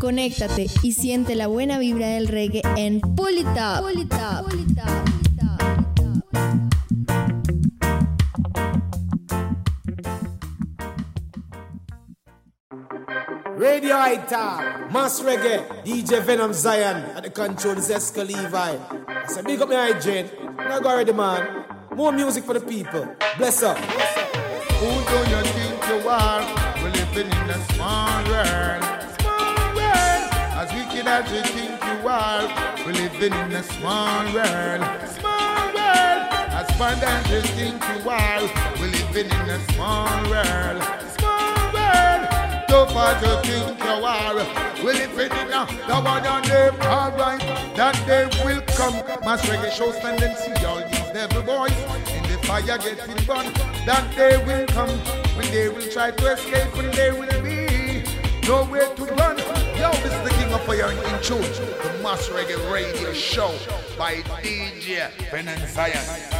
Conéctate y siente la buena vibra del reggae en Pull It Radio Ita, Mass Reggae, DJ Venom Zion at the control is Esca Levi. I said, big up my hygiene. Now go already, man. More music for the people. Bless up. Who do you think you are? We're living in a small world. As you think you are, we're living in a small world. Small world. As fun as you think you are, we're living in a small world. Small world. Tough as you think you are, we're living in a the one on them. Alright, that day will come. Mass reggae show stand and see all these devil boys in the fire getting burned. That day will come when they will try to escape and there will be nowhere to run. Yo, this is the King of Fire in tune, the Mass Reggae Radio Show by DJ Ben and Zion.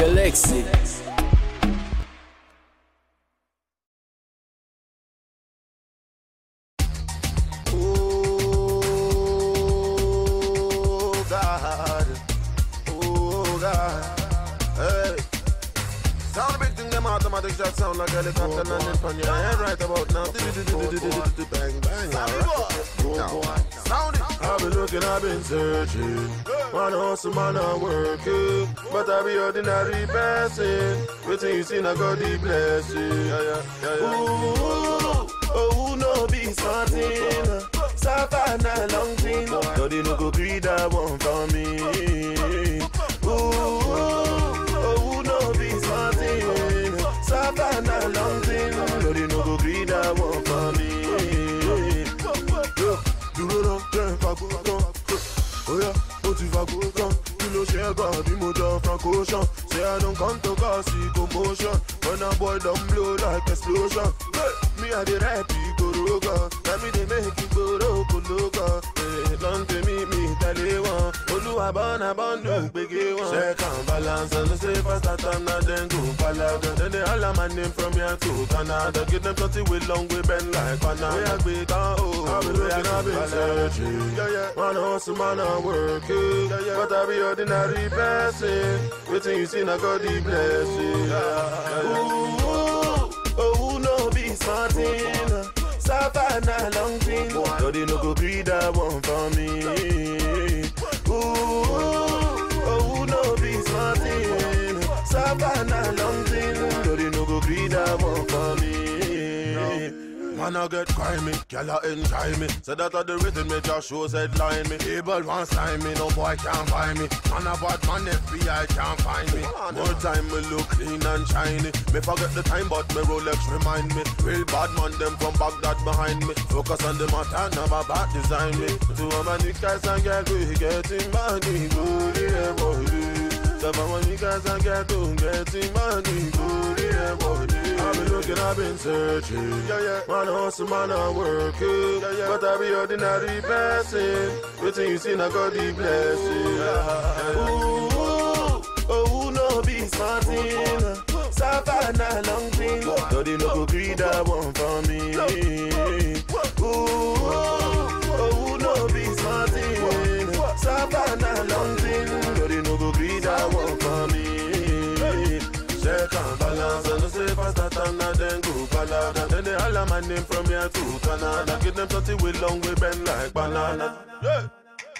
DJ. Oh oh them automatic shots sound like helicopter landing on your head right about now. Bang, bang. Sound it. I've been looking, I've been searching. Man hustle, man I work it. But I be ordinary person. Waiting you see, I got the blessing. Yeah, yeah, yeah, yeah. Ooh, oh, no be smarting. Savannah long thing. No, they no go greed that one for me. Ooh, oh, no be smarting. Savannah long thing. No, they no go greed that one for me. Dúró lọ, jẹ́ ìfagbó tán. Oya, ó ti fagbó tán. Kí ló ṣe é gan bí mo jọ Franco Ocean? Say I don't come to cause commotion. When a boy don't blow like explosion. Hey, me I the rap, go roga. Let me they make it go roga. Hey, eh, long to me, me tell you. Olúwa bọ́nà bọ́ndù gbégé wọn. Check balance and say first that time palaga. My name from here to Canada. Give them plenty way long way bend like pana. Wey I gbé tán o, wey I no been searching. Hustle, man a work it. But I be ordinary person. Wetin you see na God dey bless you. Owu oh, no be smarting. Suffer long thing. Nobody no go gree that one for me. Oh, oh, no, be smarting. Savannah, London, no, they no go greed, I'm Man, I get grimy, girl, I enjoy me. Say that I the rhythm, me just shows headline me. Able one sign me, no boy can't buy me. Man, a bad man, FBI can't find me. More time, me look clean and shiny. Me forget the time, but me Rolex remind me. Real bad man, them from Baghdad behind me. Focus on the matter, never bad design me. To all my niggas and girls, we getting money, good, yeah, boy. Some of my niggas and get to getting money, good, yeah. I've been looking, I've been searching. Yeah, yeah. Man, hustle, man, I work it. Yeah, yeah. But I be ordinary person. Waiting you see, I got the blessing. Yeah. Ooh, oh, no, be smarting. Savannah, long thing. No, they no go greed that one for me. Not then go palaga. Then they holla my name from here to Canada. Give them 30 with long way bend like banana. Yeah.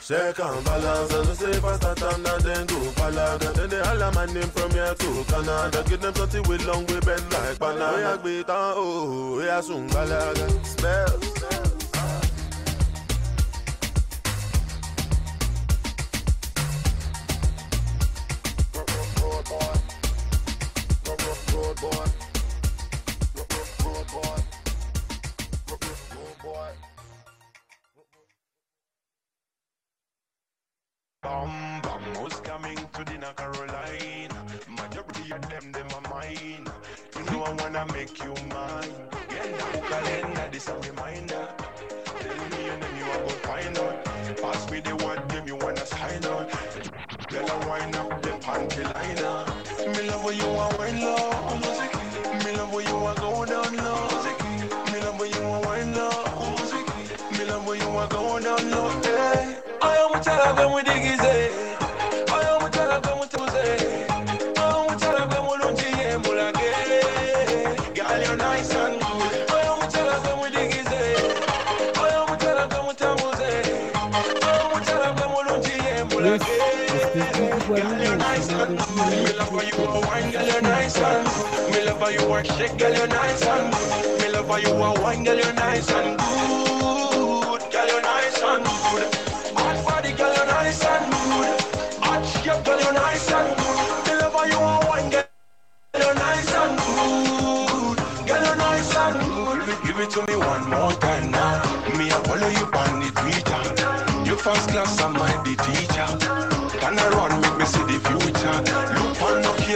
Check and balance and say fast that I'm not then go palaga. Then they holla my name from here to Canada. Give them 30 with long way bend like banana. We are great oh, we are soon galaga. Spells.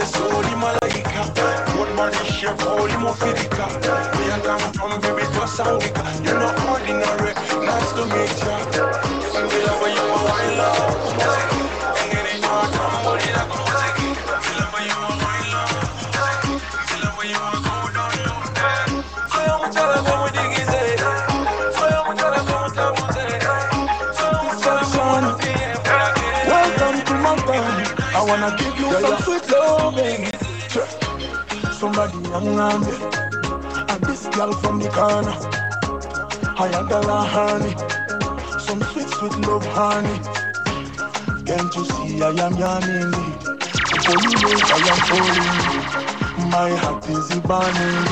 soli malaika Godmothership holy mofirika We are come from baby to Sangika You're not ordinary, nice to meet ya. Sangila where you are, I love somebody young me. And this girl from the corner, I am girl honey. Some sweet, sweet love honey. Can't you see I am yawning? For you know I am falling. My heart is burning.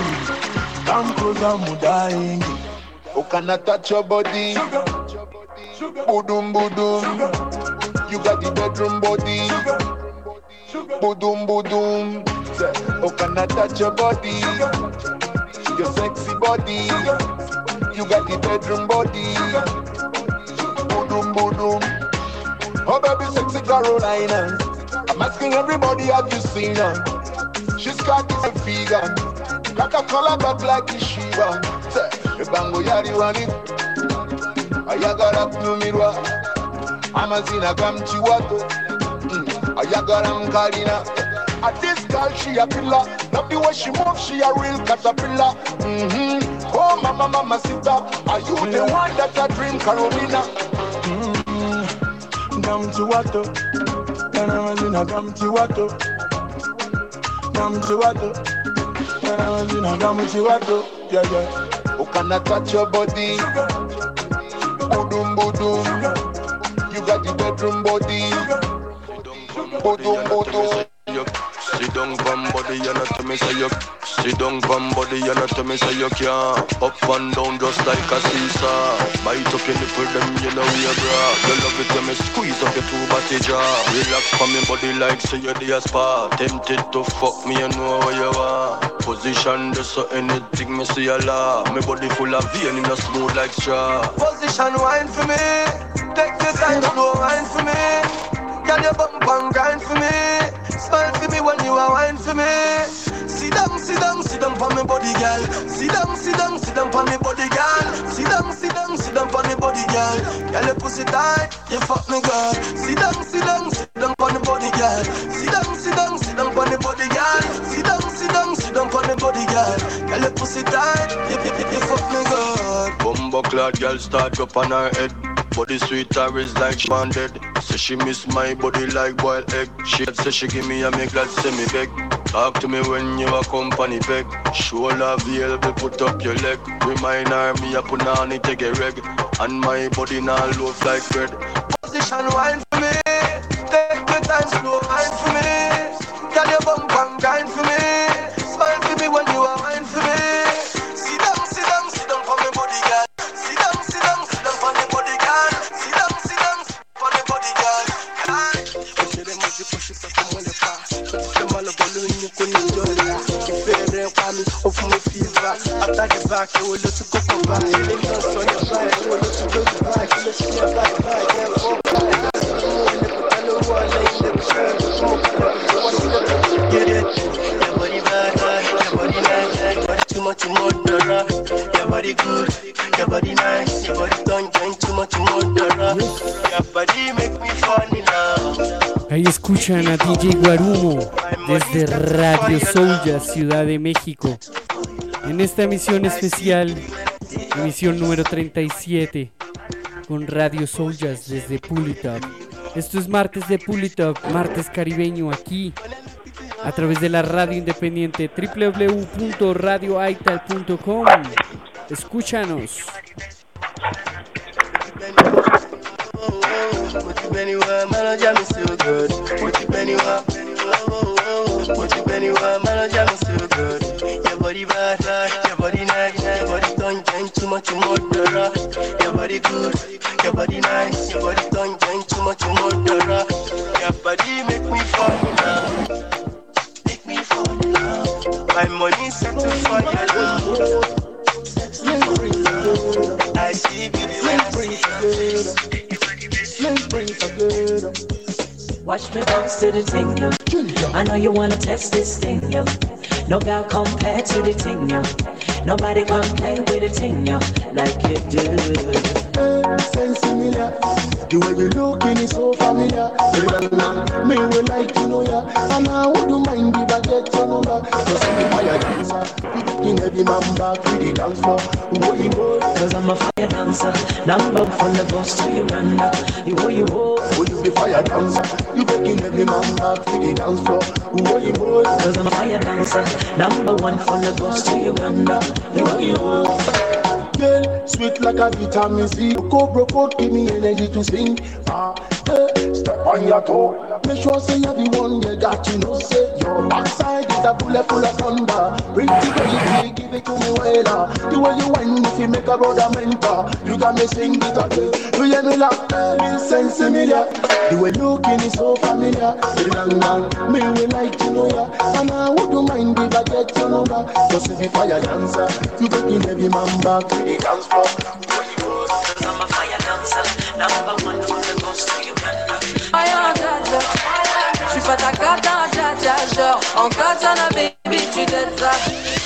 Come closer, I'm dying. Who can I touch your body? Boodum boodum. You got the bedroom body. Boodum boodum. Who can I touch your body? Your sexy body. You got the bedroom body. Boodum boodum. Oh baby, sexy Carolina. I'm asking everybody, have you seen her? She's got this figure. Like a color back like a Shiva. Bango yari wani. Ayagara kunumirwa. Amazina kamchiwato. Mm, Ayagara mkalina. At this girl, she a pillar. Love the way she move, she a real caterpillar. Mm-hmm. Oh, mama, mama, sita. Are you the one that I dream, Carolina? Kamchiwato, kana mazina kamchiwato, kamchiwato, kana mazina kamchiwato, yeah yeah. Who can I touch your body? Boodum boodum. You got the bedroom body. Boodum boodum. Sit down from body and not to me say you Sit down from body and not to me say you can Up and down just like a seesaw. Bite up your nipple them you know you bra. You love it when me squeeze up your two body jaw. Relax from your body like say you're the spa. Tempted to fuck me you know where you are. Position just so anything me see a law. My body full of vein in a smooth like straw. Position wine for me. Take the time slow wine for me Girl, you bump and grind for me. Smile for me when you are wine for me. Sit down, sit down, sit down for me body, girl. Sit down, sit down, sit down for me body, girl. Sit down, sit down, sit down for me body, girl. Girl, you pussy tight, you fuck me, girl. Sit down, sit down, sit down for the body, girl. Sit down, sit down, sit down for the body, girl. Sit down, sit down, sit down for the body, girl. Girl, you pussy tight, you, you, you, you fuck me, girl. Bumbo clad girl start up on her head. Body sweet her is like she dead. Say she miss my body like boiled egg. She say she give me a me glad say me beg. Talk to me when you a company beg. Show love available, put up your leg. Remind her me a it take a reg. And my body now loaf like bread. Position wine for me. Take your time, slow wine for me. mi ogun fìlà àtàgìbà kéwò ló tún kókò bá ilé náà sọ nípa ẹ̀ kéwò ló tún lójú bá ẹ̀ kí ló tún yẹ bá ìgbà ẹ̀ fọ́ bá ẹ̀ lọ́sọ̀rọ̀ ilé kùtà lówó ọ̀lẹ́ ilé kùtà lówó ọ̀lẹ́ much more dollar. Your body good, your body nice, your body don't join too much more. Your body make me fall in love. Ahí escuchan a DJ Guarumo desde Radio Soulja, Ciudad de México. En esta emisión especial, emisión número 37, con Radio Souljas desde Pulitop. Esto es martes de Pulitop, martes caribeño aquí, a través de la radio independiente www.radioaital.com. Escúchanos. Put you anywhere, man, I jam is still good. Put you anywhere, oh, put you anywhere, man, I jam is still good. Your body bad, your body nice, your body don't join too much murderer. Your body good, your body nice, your body don't join too much murderer. Your body make me fall in love, make me fall in love. My money set to fire love. I see beauty when I see your face. Watch me bounce to the thing. I know you wanna test this thing, yo. No girl compared to the thing. Nobody can play with the thing, like you do. Hey, sense similar. The way you looking is so familiar. Me will like to know ya, and I wouldn't mind if I get your number. Just be fire dancer, in every man back with the dance floor. Boy, boy, Cause I'm a fire dancer. Number one from the bus to Uganda. You way you go. Will you be fire dancer? You taking every man back with the dance floor. Boy, boy, Cause I'm a fire dancer. Number one from the bus to Uganda. You way you go. Girl, sweet like a vitamin C. Broke out, give me energy to sing. Ah, hey, step on your toe. Make sure say you're the one you got you know say your backside is a bullet full of thunder. Pretty baby, give it to me well. ah. The way you whine, you make a brother mentor, you got me sing it again. You hear me laugh, me sense familiar. The way looking is so familiar. Long, long, me will like to know ya, and I wouldn't mind if I get your number. Just if you fire dancer, you taking every man back to the dance floor. I'm a fire dancer. Number one from the bus to. Voyons, dja, dja. Je suis pas ta cata, dja, dja, genre En katana, baby, tu t'aides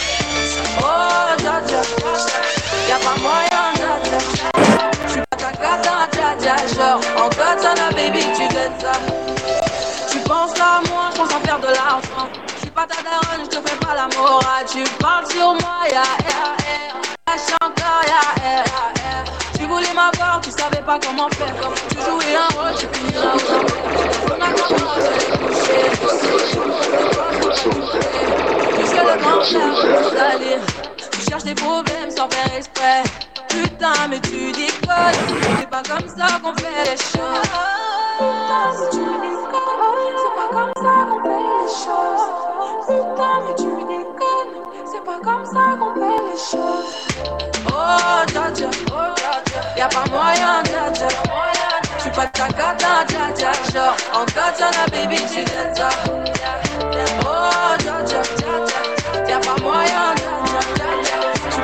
Y'a pas moyen, dja Je suis pas ta cata, dja, dja, genre. En katana, baby, tu t'aides ça. Tu penses à moi, je pense à faire de l'argent. Je suis pas ta daronne, je te fais pas la morale Tu parles sur moi, ya, ya, ya Lâche encore, ya, ya, ya Tu voulais m'avoir, tu savais pas comment faire. Tu jouais un rôle, tu finiras au champ On a commencé à coucher Puisque le grand frère veut cherches des problèmes sans faire exprès. Putain mais tu déconnes. C'est pas comme ça qu'on fait les choses. Putain mais tu déconnes. C'est pas comme ça qu'on fait les choses. Putain mais tu déconnes. C'est pas comme ça qu'on fait les choses. Oh dja dja. Y'a pas moyen dja dja. Je suis pas ta gata dja dja. Genre en katana baby tu t'aides ça. Oh dja dja. Y'a pas moyen dja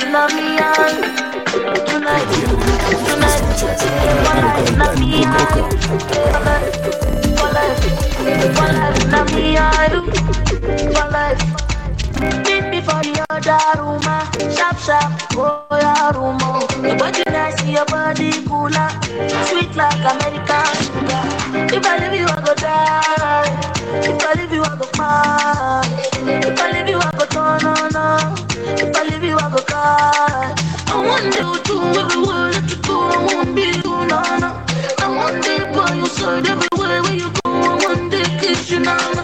you love me on. Tonight, tonight, why you love me you Why, why, why love me on? Why, Meet me for the other room, ah. sharp, sharp, oh yeah, room. oh. Your body nice, your body cooler, sweet like American sugar. If I leave you, I go die. If I leave you, I go cry. If I leave you, I go turn on. If I leave you, I go cry. I want you to everywhere that you go. I won't be you, no. I want be by your side everywhere where you go. I want to kiss you, now.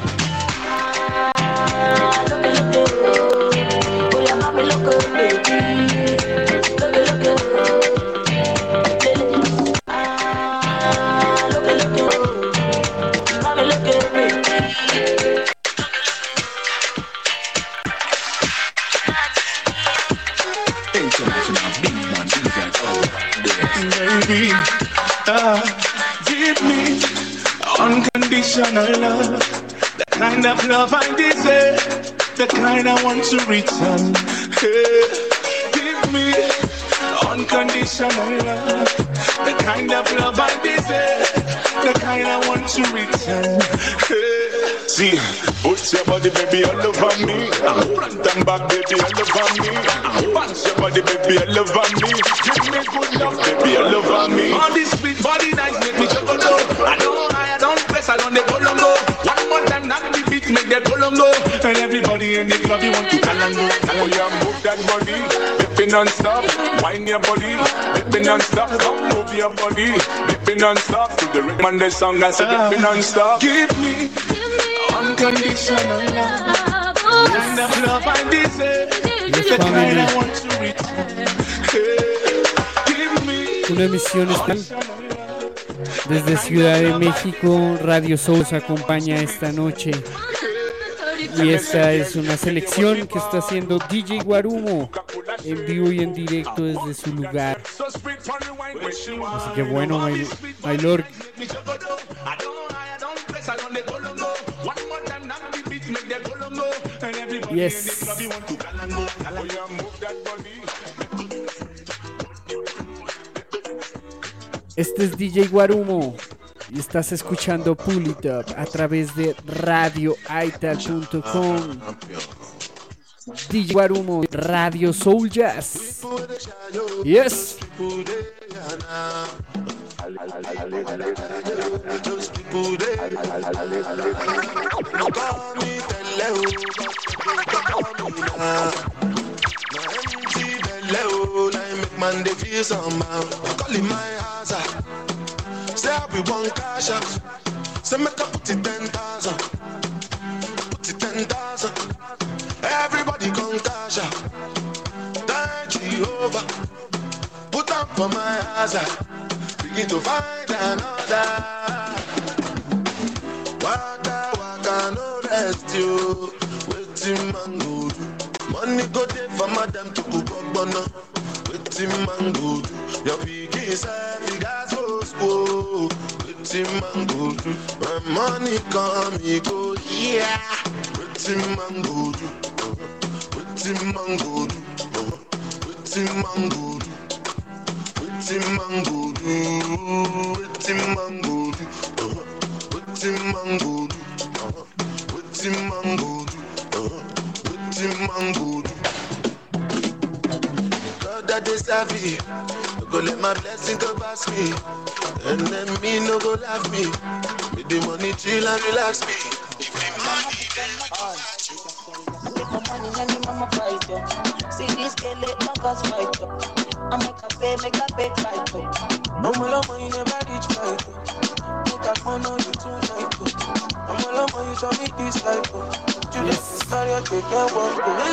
Love, I deserve, the kind I want to return. Hey, give me unconditional love, the kind of love I deserve, the kind I want to return. Hey, see, put your body, baby, all over me. Front and back, baby, all over me. Bounce your body, baby, all over me. Give me good love, baby, all over me. On this sweet body nice, make me juggle low. I know I don't press, I don't they go long go. Knock the make that go. And everybody in the club, you want to call and go. Oh yeah, move that body, baby non-stop. Wind your body, baby non-stop. Come move your body, baby non-stop. To the rhythm and the song, I say baby non-stop. Give me unconditional love. Kind of love I deserve. The kind I want to return. Give me Una emisión especial desde Ciudad de México. Radio Soul acompaña esta noche. Y esta es una selección que está haciendo DJ Guarumo en vivo y en directo desde su lugar. Así que bueno, my, my lord. Yes. Este es DJ Guarumo estás escuchando Pull It a través de radioaital.com. DJ Guarumo, Radio Soul Jazz. Yes. Say be one cash out. Say make up put it ten thousand. Put it ten thousand. Everybody come cash out. Thank Jehovah. Put up for my house. Uh. Begin to find another. Waka waka no rest you. Waiting man go do. Money go there for madam to up bono. Waiting man go do. Your pikin say you gas Oh, pretty mango do. My money come, me go, yeah. Pretty mango do, pretty mango do, pretty mango do, pretty mango do, pretty mango do, pretty mango do, pretty mango do, pretty mango do. God, that is heavy. Go let my blessing go past me. And then me no go laugh me. With the money chill and relax me. If the money Make my money and the mama fight yo. See this girl let my cause fight yo. I make her pay, make her pay fight yo. I'm love you never reach fight yo. Make her phone on you tonight oh. yo. I'm love you show me this life yo. You just carry your take and walk yo.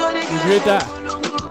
Greta.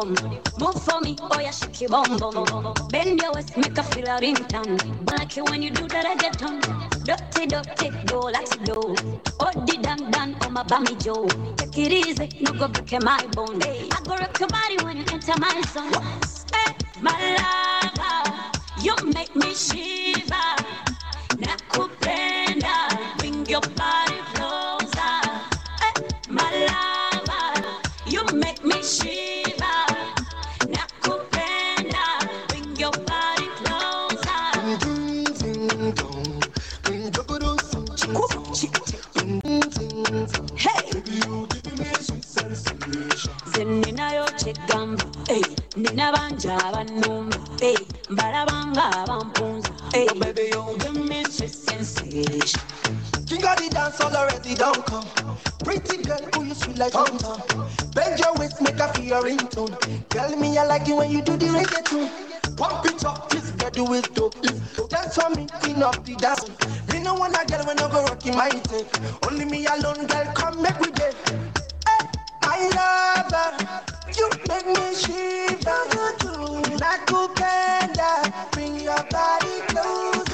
fun. Move for me, oh yeah, shake your bum bum. Bend your waist, make a feel a ringtone. Like you when you do that, I get done. Dirty, dirty, go like slow. Oh, the dan dan, oh my bammy Joe. Take it easy, no go break my bone. I go rock your body when you enter my zone. You the reggaeton. Pump it up, this girl do it dope. Dance for me, clean up the dance. Me no want a girl when I go rocking my tape. Only me alone, girl, come make we date. Hey, love her. You make me shiver. You. Like Kupenda, bring your body closer.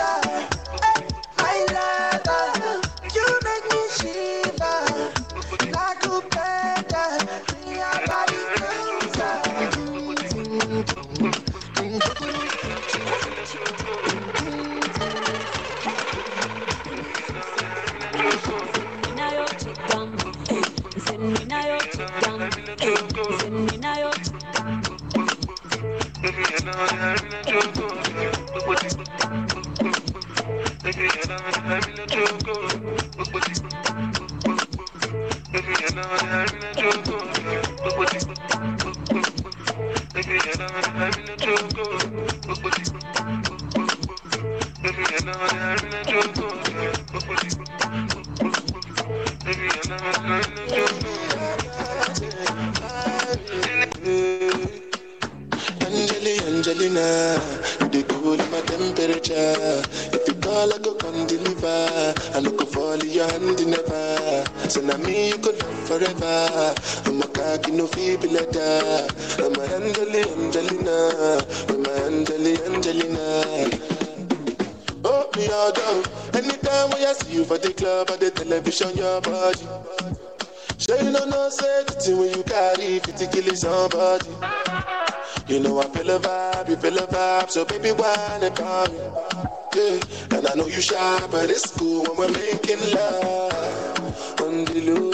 So now me you could love forever. I'm a cocky no feeble letter. I'm a Angeli Angelina. I'm a Angeli Angelina. Oh, me all down. Anytime when I see you for the club or the television, your body. Sure you know no safety when you carry 50 killing somebody. You know I feel a vibe, you feel a vibe, so baby why not call me? Yeah, and I know you shy, but it's cool when we're making love. Bangalore.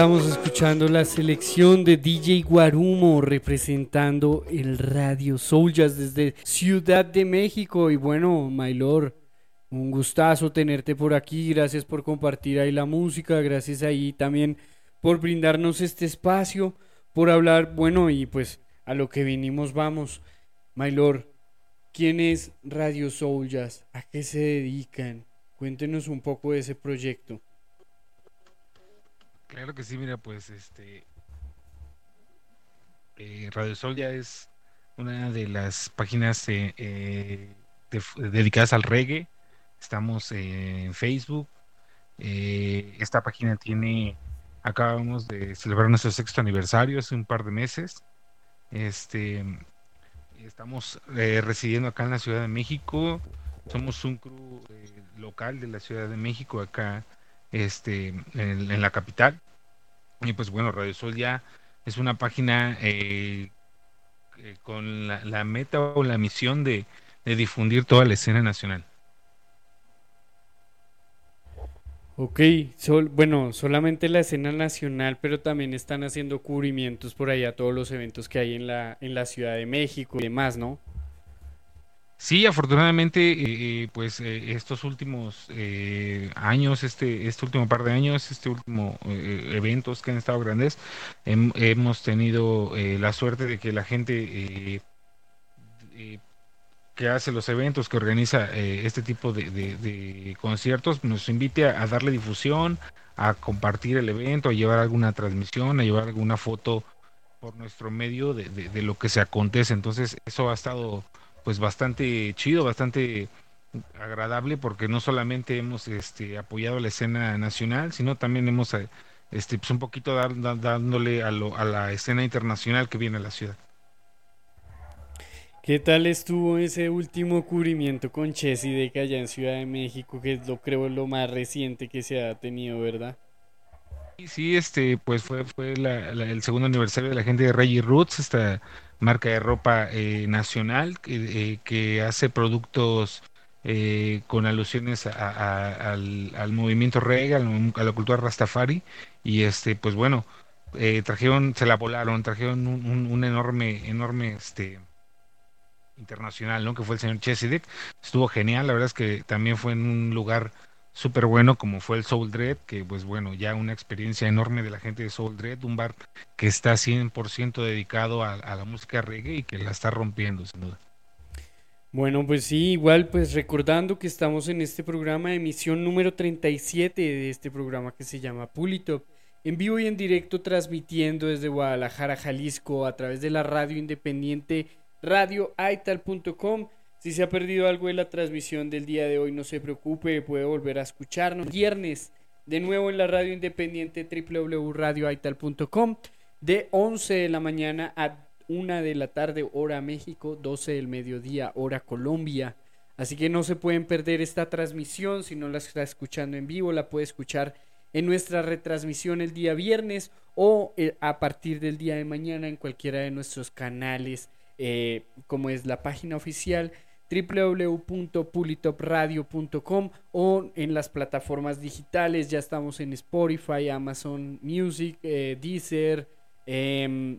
estamos escuchando la selección de DJ Guarumo representando el Radio Soul Jazz desde Ciudad de México. Y bueno, Maylor, un gustazo tenerte por aquí. Gracias por compartir ahí la música. Gracias ahí también por brindarnos este espacio, por hablar. Bueno, y pues a lo que vinimos vamos. Maylor, ¿quién es Radio Soul Jazz? ¿A qué se dedican? Cuéntenos un poco de ese proyecto. Claro que sí, mira, pues este eh, Radio Sol ya es una de las páginas eh, eh, de- dedicadas al reggae. Estamos en Facebook. Esta página tiene, acabamos de celebrar nuestro sexto aniversario hace un par de meses. Este, estamos residiendo acá en la Ciudad de México. Somos un crew local de la Ciudad de México acá este, en, la capital. Y pues bueno, Radio Sol ya es una página eh, eh, con la, meta o la misión de, difundir toda la escena nacional. Ok, sol- bueno, solamente la escena nacional, pero también están haciendo cubrimientos por allá todos los eventos que hay en la, en la Ciudad de México y demás, ¿no? Sí, afortunadamente, eh, eh, pues eh, estos últimos eh, años, este, este último par de años, este último eventos que han estado grandes, hem- hemos tenido la suerte de que la gente que hace los eventos, que organiza este tipo de, de- conciertos, nos invite a, a darle difusión, a compartir el evento, a llevar alguna transmisión, a llevar alguna foto por nuestro medio de, de- de lo que se acontece. Entonces, eso ha estado pues bastante chido, bastante agradable, porque no solamente hemos este, apoyado la escena nacional, sino también hemos eh, este, pues un poquito da- dándole a, lo- a la escena internacional que viene a la ciudad. ¿Qué tal estuvo ese último cubrimiento con Chessy de allá en Ciudad de México, que es lo creo lo más reciente que se ha tenido, ¿verdad? Sí, este, pues fue, fue la- la- el segundo aniversario de la gente de Reggie Roots, esta marca de ropa eh, nacional que, eh, que hace productos eh, con alusiones al, al movimiento reggae, a la cultura rastafari. Y este, pues bueno, eh, trajeron, se la volaron, trajeron un, un- un enorme, enorme, este, internacional, ¿no? Que fue el señor Chesedek. Estuvo genial, la verdad es que también fue en un lugar súper bueno como fue el Soul Dread, que pues bueno, ya una experiencia enorme de la gente de Soul Dread, un bar que está 100% dedicado a, la música reggae y que la está rompiendo, sin duda. Bueno, pues sí, igual pues recordando que estamos en este programa, emisión número 37 de este programa que se llama Pulitop, en vivo y en directo transmitiendo desde Guadalajara, Jalisco, a través de la radio independiente radioaital.com Si se ha perdido algo de la transmisión del día de hoy, no se preocupe, puede volver a escucharnos. Viernes, de nuevo en la radio independiente www.radioaital.com, de 11 de la mañana a 1 de la tarde, hora México, 12 del mediodía, hora Colombia. Así que no se pueden perder esta transmisión. Si no la está escuchando en vivo, la puede escuchar en nuestra retransmisión el día viernes o eh, a partir del día de mañana en cualquiera de nuestros canales, eh, como es la página oficial www.pulitopradio.com o en las plataformas digitales. Ya estamos en Spotify, Amazon Music, eh, Deezer, em,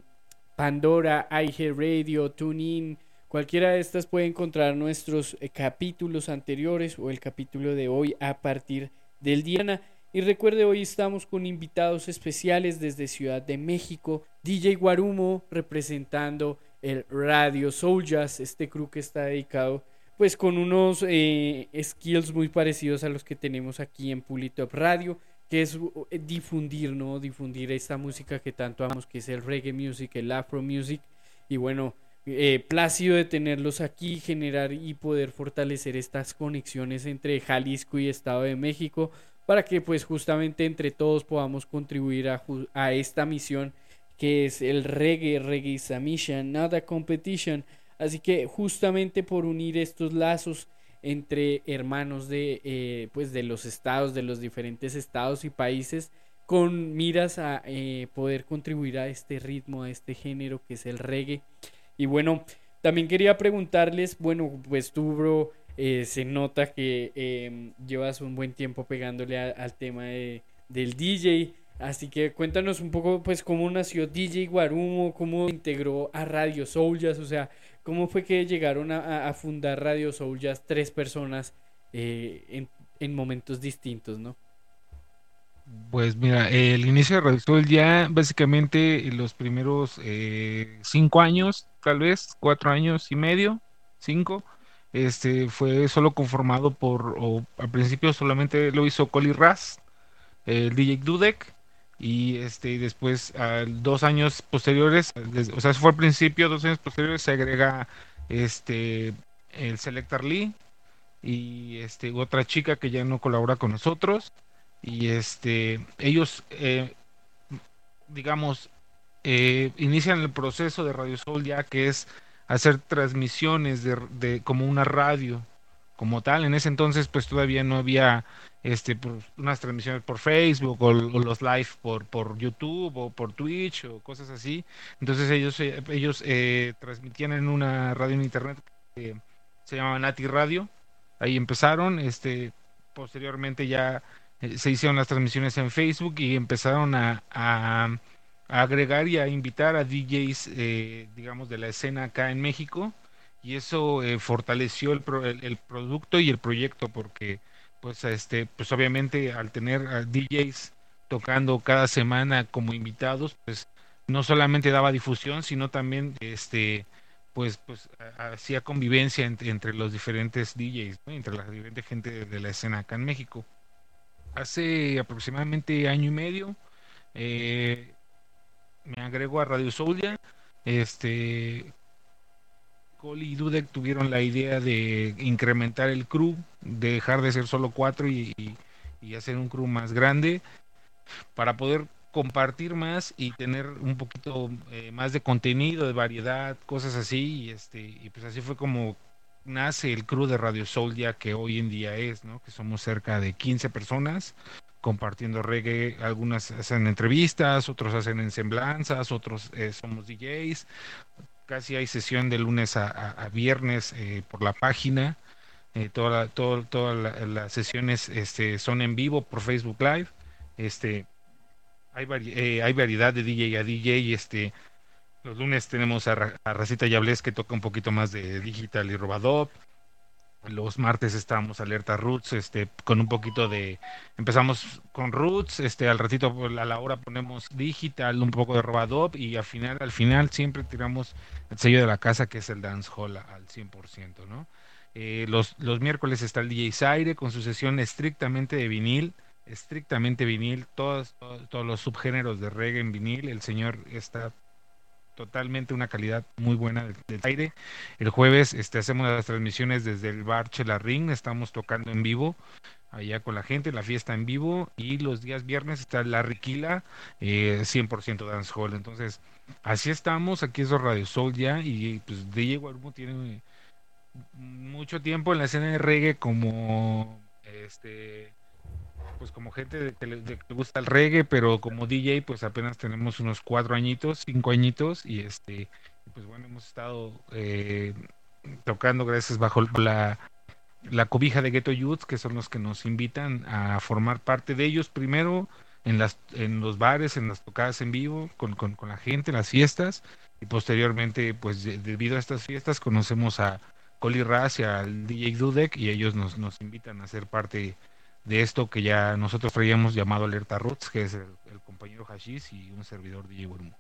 Pandora, iHeartRadio, TuneIn. Cualquiera de estas puede encontrar nuestros eh, capítulos anteriores o el capítulo de hoy a partir del día. Y recuerde, hoy estamos con invitados especiales desde Ciudad de México. DJ Guarumo representando el Radio Soul Jazz, este crew que está dedicado pues con unos eh, skills muy parecidos a los que tenemos aquí en Pulitop Radio, que es eh, difundir, ¿no? Difundir esta música que tanto amamos, que es el reggae music, el afro music. Y bueno, eh, plácido de tenerlos aquí, generar y poder fortalecer estas conexiones entre Jalisco y Estado de México, para que pues justamente entre todos podamos contribuir a, a esta misión que es el reggae, reggae is not a competition. Así que justamente por unir estos lazos entre hermanos de, eh, pues de los estados, de los diferentes estados y países, con miras a eh, poder contribuir a este ritmo, a este género que es el reggae. Y bueno, también quería preguntarles, bueno, pues tú, bro, eh, se nota que em, llevas un buen tiempo pegándole al tema de, del DJ. Así que cuéntanos un poco, pues, cómo nació DJ Guarumo, cómo integró a Radio Soul Jazz, o sea, cómo fue que llegaron a, fundar Radio Soul Jazz tres personas eh, en, momentos distintos, ¿no? Pues mira, el inicio de Radio Soul ya básicamente los primeros eh, cinco años, tal vez, cuatro años y medio, cinco, este fue solo conformado por, o al principio solamente lo hizo Coli Raz, el DJ Dudek, y este después dos años posteriores o sea eso fue al principio dos años posteriores se agrega este el Selector Lee y este otra chica que ya no colabora con nosotros y este ellos eh, digamos eh, inician el proceso de Radio Sol ya que es hacer transmisiones de, de como una radio como tal en ese entonces pues todavía no había este, pues, unas transmisiones por Facebook o, los live por, por YouTube o por Twitch o cosas así. Entonces ellos, eh, ellos eh, transmitían en una radio en internet que se llamaba Nati Radio. Ahí empezaron, este, posteriormente ya eh, se hicieron las transmisiones en Facebook y empezaron a, a, agregar y a invitar a DJs, digamos, de la escena acá en México. Y eso fortaleció el, el producto y el proyecto porque pues este pues obviamente al tener a DJs tocando cada semana como invitados pues no solamente daba difusión sino también este pues pues hacía convivencia entre, los diferentes DJs entre la diferente gente de, la escena acá en México. Hace aproximadamente año y medio eh, me agrego a Radio Soulia este Coli y Dudek tuvieron la idea de incrementar el crew, de dejar de ser solo cuatro y, hacer un crew más grande para poder compartir más y tener un poquito eh, más de contenido, de variedad, cosas así. Y este y pues así fue como nace el crew de Radio Soul ya que hoy en día es, ¿no? Que somos cerca de 15 personas compartiendo reggae, algunas hacen entrevistas, otros hacen ensemblanzas, otros eh, somos DJs, casi hay sesión de lunes a, viernes eh, por la página. Eh, toda todas las sesiones este, son en vivo por Facebook Live. Este, hay, eh, hay variedad de DJ a DJ. Este, los lunes tenemos a, a Racita Yables que toca un poquito más de digital y robadop los martes estamos alerta roots este con un poquito de empezamos con roots este al ratito a la hora ponemos digital un poco de robadop y al final al final siempre tiramos el sello de la casa que es el dance hall al 100% no eh, los, los miércoles está el DJ Zaire con su sesión estrictamente de vinil estrictamente vinil todos, todos, todos los subgéneros de reggae en vinil el señor está totalmente una calidad muy buena del, aire. El jueves este, hacemos las transmisiones desde el bar Chela Ring, estamos tocando en vivo allá con la gente, la fiesta en vivo y los días viernes está la Riquila, eh, 100% dancehall. Entonces, así estamos, aquí es Radio Soul ya y pues DJ Guarumo tiene mucho tiempo en la escena de reggae como este pues como gente de, que le, gusta el reggae, pero como DJ pues apenas tenemos unos cuatro añitos, cinco añitos y este pues bueno hemos estado eh, tocando gracias bajo la la cobija de Ghetto Youth, que son los que nos invitan a formar parte de ellos primero en las en los bares, en las tocadas en vivo, con, con, con la gente, en las fiestas, y posteriormente, pues de- debido a estas fiestas, conocemos a Coli Raz y al DJ Dudek, y ellos nos, nos invitan a ser parte de esto que ya nosotros traíamos llamado Alerta Roots, que es el, compañero Hashish y un servidor DJ Gurumo.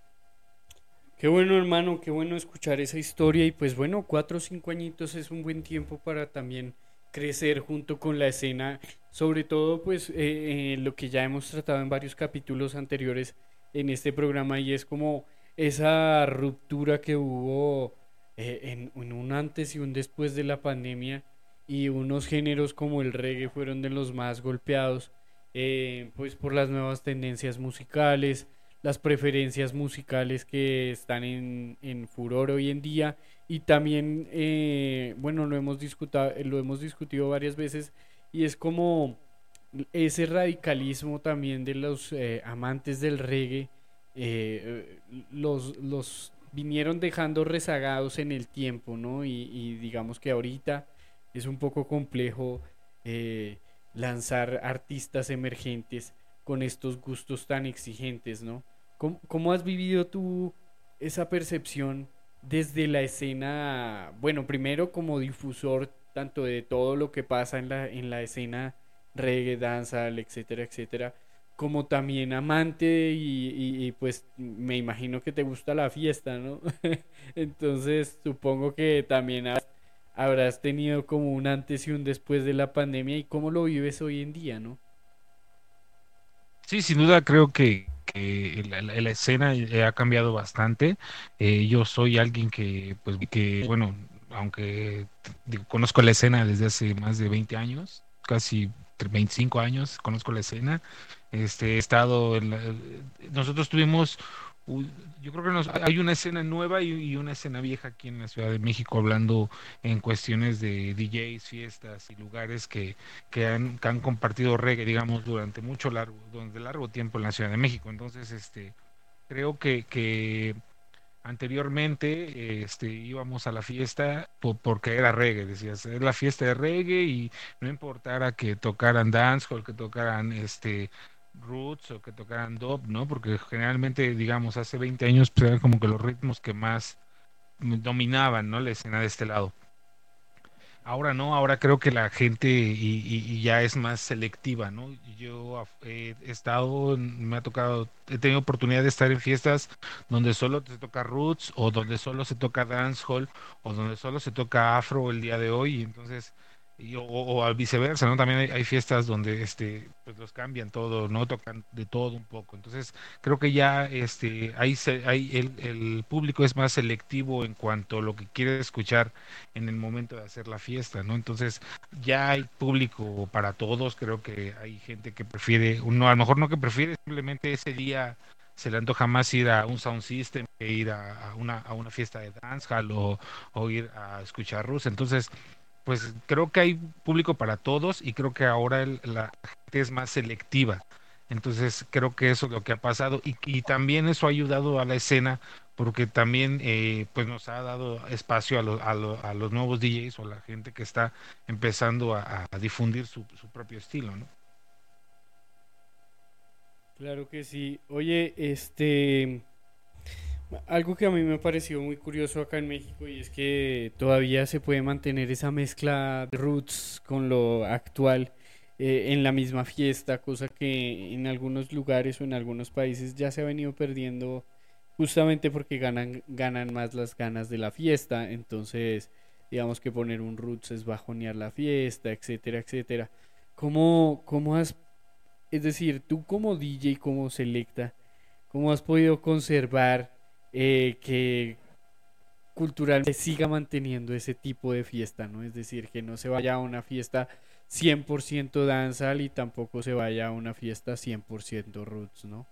Qué bueno, hermano, qué bueno escuchar esa historia. Y pues bueno, cuatro o cinco añitos es un buen tiempo para también crecer junto con la escena. Sobre todo, pues eh, eh, lo que ya hemos tratado en varios capítulos anteriores en este programa y es como esa ruptura que hubo eh, en un antes y un después de la pandemia y unos géneros como el reggae fueron de los más golpeados eh, pues por las nuevas tendencias musicales, las preferencias musicales que están en, en furor hoy en día y también eh, bueno lo hemos discutado lo hemos discutido varias veces y es como ese radicalismo también de los eh, amantes del reggae los, los vinieron dejando rezagados en el tiempo, ¿no? Y, y digamos que ahorita es un poco complejo eh, lanzar artistas emergentes con estos gustos tan exigentes, ¿no? ¿Cómo, cómo has vivido tú esa percepción desde la escena, bueno, primero como difusor tanto de todo lo que pasa en la, en la escena reggae, dancehall, etcétera, etcétera, como también amante y, y- y, pues me imagino que te gusta la fiesta, ¿no? Entonces supongo que también habrás tenido como un antes y un después de la pandemia y cómo lo vives hoy en día, ¿no? Sí, sin duda creo que, que la, escena eh, ha cambiado bastante. Eh, yo soy alguien que, pues, que, bueno, aunque conozco la escena desde hace más de 20 años, casi 25 años, conozco la escena. Este, he estado en la- nosotros tuvimos, yo creo que nos- hay una escena nueva y, y una escena vieja aquí en la Ciudad de México hablando en cuestiones de DJs, fiestas y lugares que, que han, que han compartido reggae, digamos, durante mucho largo, durante largo tiempo en la Ciudad de México. Entonces, este, creo que, que anteriormente este, íbamos a la fiesta po- porque era reggae, decías, es la fiesta de reggae y no importara que tocaran dancehall, que tocaran este roots o que tocaran dub, ¿no? Porque generalmente, digamos, hace 20 años pues, eran como que los ritmos que más dominaban, ¿no? La escena de este lado. Ahora no, ahora creo que la gente y, ya es más selectiva, ¿no? Yo he estado, me ha tocado, he tenido oportunidad de estar en fiestas donde solo se toca roots o donde solo se toca dancehall o donde solo se toca afro el día de hoy, entonces y- o, o al viceversa, ¿no? También hay, fiestas donde este pues los cambian todo, ¿no? Tocan de todo un poco. Entonces, creo que ya este ahí se, ahí el, público es más selectivo en cuanto a lo que quiere escuchar en el momento de hacer la fiesta, ¿no? Entonces, ya hay público para todos, creo que hay gente que prefiere, uno a lo mejor no que prefiere, simplemente ese día se le antoja más ir a un sound system que ir a, a una, a una fiesta de dancehall o, o ir a escuchar rus. Entonces, pues creo que hay público para todos y creo que ahora el- la gente es más selectiva. Entonces creo que eso es lo que ha pasado y, y también eso ha ayudado a la escena porque también eh, pues nos ha dado espacio a, a lo- a los nuevos DJs o a la gente que está empezando a, a difundir su, su propio estilo, ¿no? Claro que sí. Oye, este, algo que a mí me pareció muy curioso acá en México y es que todavía se puede mantener esa mezcla de roots con lo actual eh, en la misma fiesta, cosa que en algunos lugares o en algunos países ya se ha venido perdiendo justamente porque ganan, ganan más las ganas de la fiesta. Entonces, digamos que poner un roots es bajonear la fiesta, etcétera, etcétera. ¿Cómo, cómo has es decir, tú como DJ, como selecta, ¿cómo has podido conservar eh, que culturalmente siga manteniendo ese tipo de fiesta, ¿no? Es decir, que no se vaya a una fiesta 100% danzal y tampoco se vaya a una fiesta 100% roots, ¿no?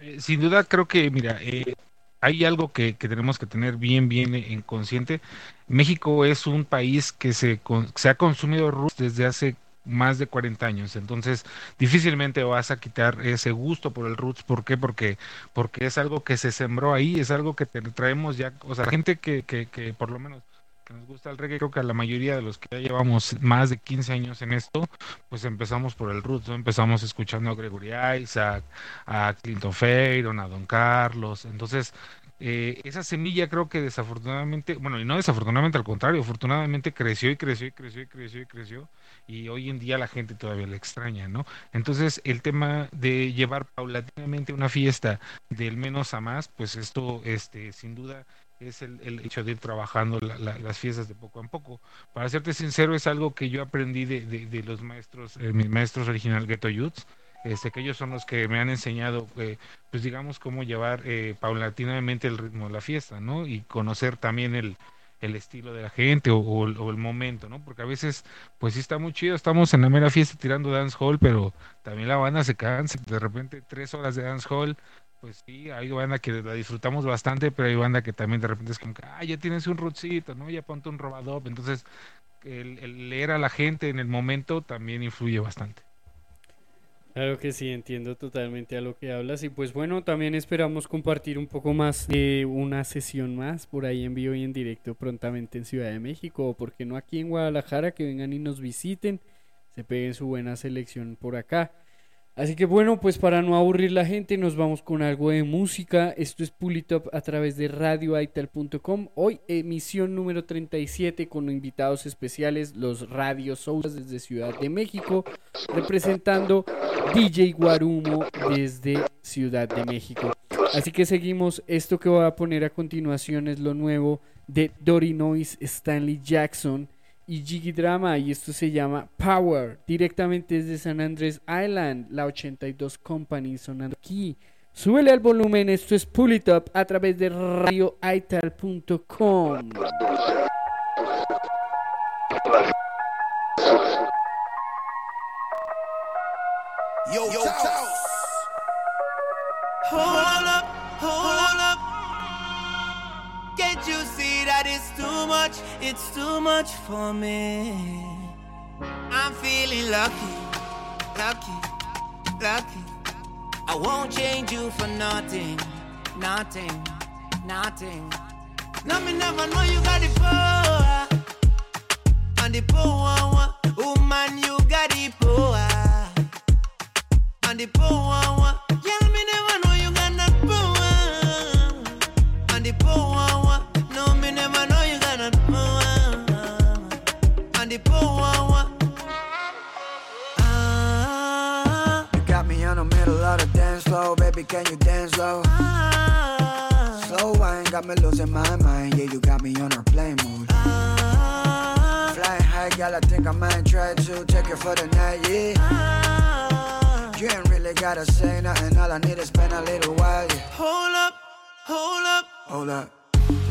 Eh, sin duda creo que, mira, eh, hay algo que, que, tenemos que tener bien, bien en consciente. México es un país que se, se ha consumido roots desde hace más de 40 años. Entonces, difícilmente vas a quitar ese gusto por el roots. ¿Por qué? Porque, porque es algo que se sembró ahí, es algo que te traemos ya, o sea, gente que, que, que por lo menos que nos gusta el reggae, creo que a la mayoría de los que ya llevamos más de 15 años en esto, pues empezamos por el roots, ¿no? Empezamos escuchando a Gregory Isaac, a Clinton Fayron, a Don Carlos. Entonces, eh, esa semilla creo que desafortunadamente, bueno, y no desafortunadamente, al contrario, afortunadamente creció y creció y creció y creció y creció y hoy en día la gente todavía le extraña, ¿no? Entonces el tema de llevar paulatinamente una fiesta del menos a más, pues esto, este, sin duda es el, el, hecho de ir trabajando la, la, las fiestas de poco a poco. Para serte sincero, es algo que yo aprendí de, de, de los maestros, eh, mis maestros original Ghetto Youths, este, que ellos son los que me han enseñado, eh, pues digamos, cómo llevar eh, paulatinamente el ritmo de la fiesta, ¿no? Y conocer también el, el estilo de la gente o, el, momento, ¿no? Porque a veces, pues sí está muy chido, estamos en la mera fiesta tirando dance hall, pero también la banda se cansa, de repente tres horas de dance hall, pues sí, hay banda que la disfrutamos bastante, pero hay banda que también de repente es como que, ah, ya tienes un rootcito, ¿no? Ya ponte un robadop, entonces el leer a la gente en el momento también influye bastante. Claro que sí, entiendo totalmente a lo que hablas y pues bueno, también esperamos compartir un poco más de una sesión más por ahí en vivo y en directo prontamente en Ciudad de México o porque no aquí en Guadalajara, que vengan y nos visiten, se peguen su buena selección por acá. Así que bueno, pues para no aburrir la gente, nos vamos con algo de música. Esto es Pulitop a través de radioaital.com. Hoy emisión número 37 con invitados especiales, los Radio Souls desde Ciudad de México, representando DJ Guarumo desde Ciudad de México. Así que seguimos. Esto que voy a poner a continuación es lo nuevo de Dory Noise Stanley Jackson y Jiggy Drama y esto se llama Power directamente desde San Andrés Island, la 82 Company sonando aquí. Súbele al volumen, esto es Pull It Up a través de radioaital.com. Yo, yo, much? It's too much for me. I'm feeling lucky, lucky, lucky. I won't change you for nothing, nothing, nothing. No, me never know you got the power. And the power, woman, oh you got the power. And the power, of the dance floor, baby. Can you dance slow? ah, Slow wine got me losing my mind. Yeah, you got me on a play mode. ah, Flying high, gal, I think I might try to take it for the night. Yeah, ah. you ain't really gotta say nothing. All I need is spend a little while. Yeah, Hold up, hold up. hold up,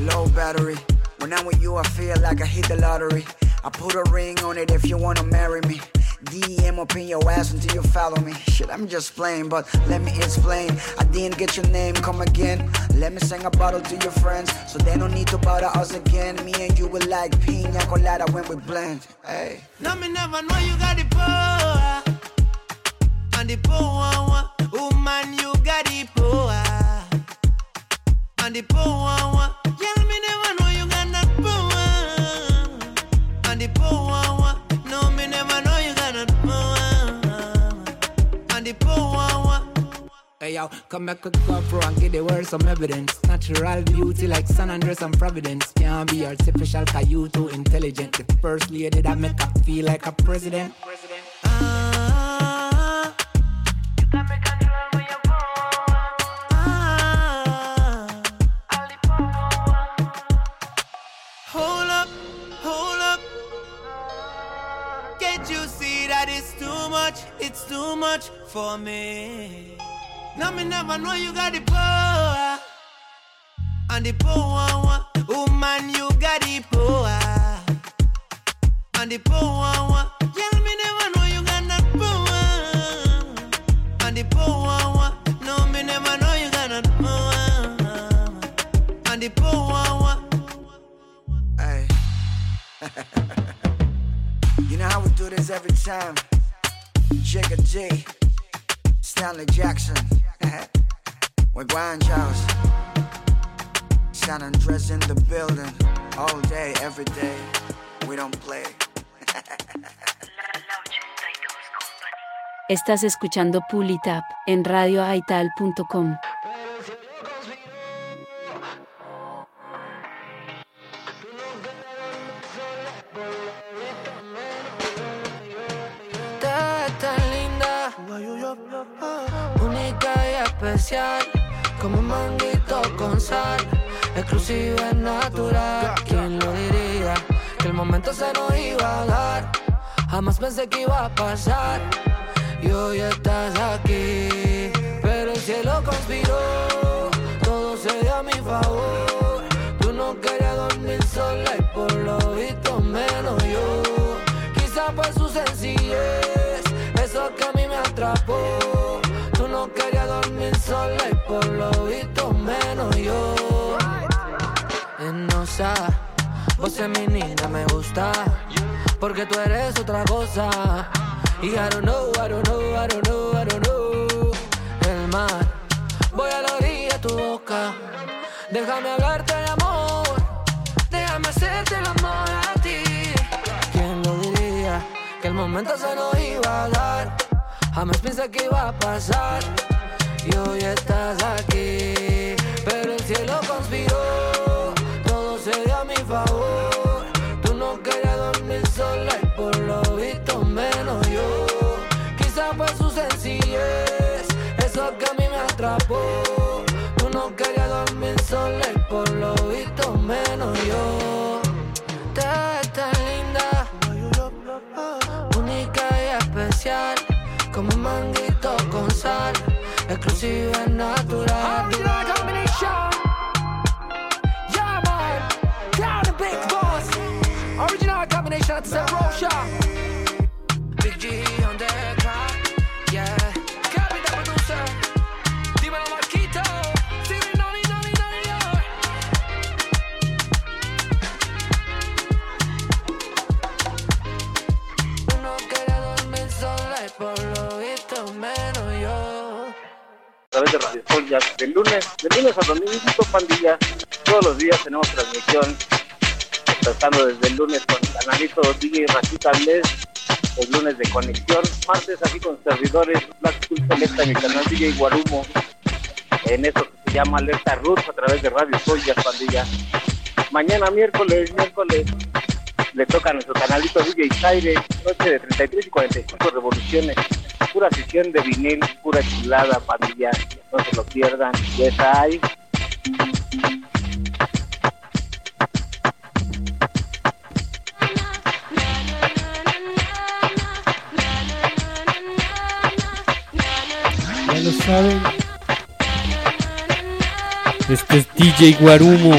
low battery. When I'm with you, I feel like I hit the lottery. I put a ring on it if you wanna marry me. DM up in your ass until you follow me. Shit, I'm just playing, but let me explain. I didn't get your name, come again. Let me sing a bottle to your friends, so they don't need to bother us again. Me and you will like pina colada when we blend. Hey. No, me never know you got the power. And the power, oh woman, you got the power. And the power, yeah, me never know you got that power. And the power, Hey yo, come back a GoPro and give the world some evidence. Natural beauty like San Andres and Providence. Can't be artificial, cause you too intelligent. The first lady that make her feel like a president. Ah, ah. Hold up, hold up. Can't you see that it's too much? It's too much for me. No, me never know you got the power. And the poor one, woman, oh you got the power. And the one, girl, me never know you got that power. And the one, no, me never know you got that power. And the one, Hey. you know how we do this every time? Jigga G, Stanley Jackson. Estás escuchando Pull It Up en radioaital.com. pensé que iba a pasar. Y hoy estás aquí, pero el cielo conspiró, todo se dio a mi favor. Tú no querías dormir sola y por lo visto menos yo. Quizá por su sencillez, eso que a mí me atrapó. Tú no querías dormir sola y por lo visto menos yo. Enosa, vos femenina me gusta, porque tú eres otra cosa. Y I don't know, I don't know, I don't know, I don't know. El mar, voy a la orilla de tu boca. Déjame hablarte de amor, déjame hacerte el amor a ti. ¿Quién lo diría? Que el momento se nos iba a dar. Jamás pensé que iba a pasar. Y hoy estás aquí, pero el cielo conspiró. Todo se dio a mi favor. Exclusiva y natural. Combination. Yeah, man. Down the big boss. Original combination at the Rosha. Tenemos transmisión, empezando desde el lunes con el canalito DJ Rachita Les, los lunes de conexión, martes aquí con servidores Black School Selecta, mi canal DJ Guarumo, en eso que se llama Alerta Roots a través de Radio Sol ya pandilla. Mañana miércoles, miércoles, le toca a nuestro canalito DJ Zaire, noche de 33 y 45 revoluciones, pura sesión de vinil, pura chulada, pandilla, no se lo pierdan, ya está. Lo saben. Este es DJ Guarumo.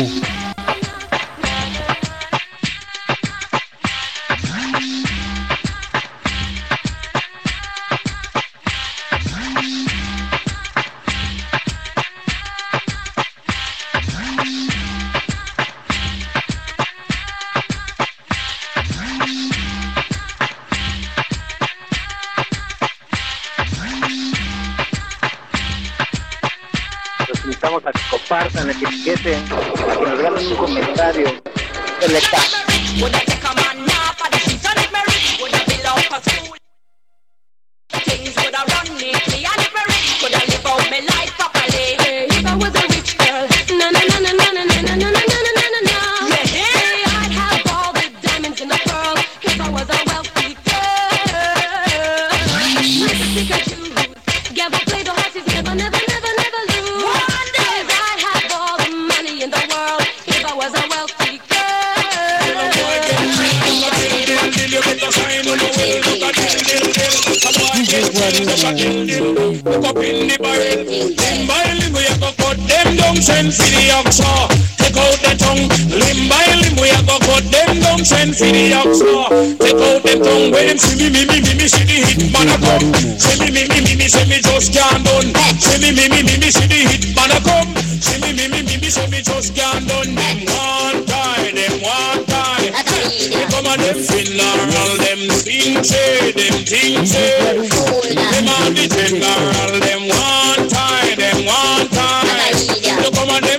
The. Take out them tongue, when them see me, me, me, me, me, see the hit man a come. See me, me, me, me, me, see me just can't done. See me, me, me, me, me, see the hit man a come. See me, me, me, me, me, see me just can't done. Them one time, them one time. They come and them funeral, them things say, them things say. Them on the general, them one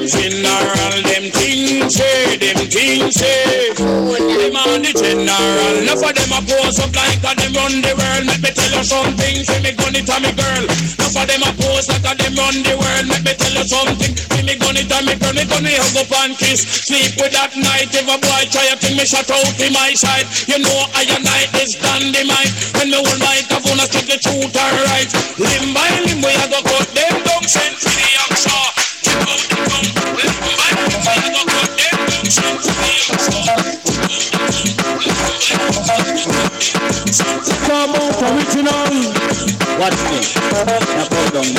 them funeral, them things say, them things say. Them on the general, enough of them a pose up like a them run the world. Let me tell you something, say me gun it to me girl. Enough of them a pose like a them run the world. Let me tell you something, say me gun it to me girl. Me gun it hug up and kiss, sleep with that night. If a boy try to think me shut out in my side, you know I and I is dynamite. When me hold my microphone, I speak the truth alright. Limb by limb, we a go cut them down, send for the Come out original. Watch me. Now come down.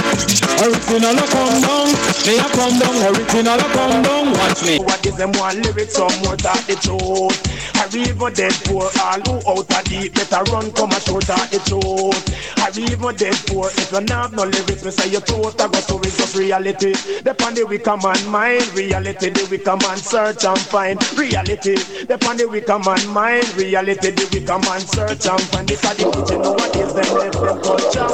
Original come down. Me a come down. Original come down. Watch me. What is them one lyric some more that the truth I river dead poor all who out a deep Better run come a shout out the truth I river dead poor if you have no lyrics Me say your truth I go so it's just reality Depend the wicked man mind Reality the wicked man search and find Reality Depend the wicked man mind Reality the wicked man search and find Because the kitchen nowadays them left them culture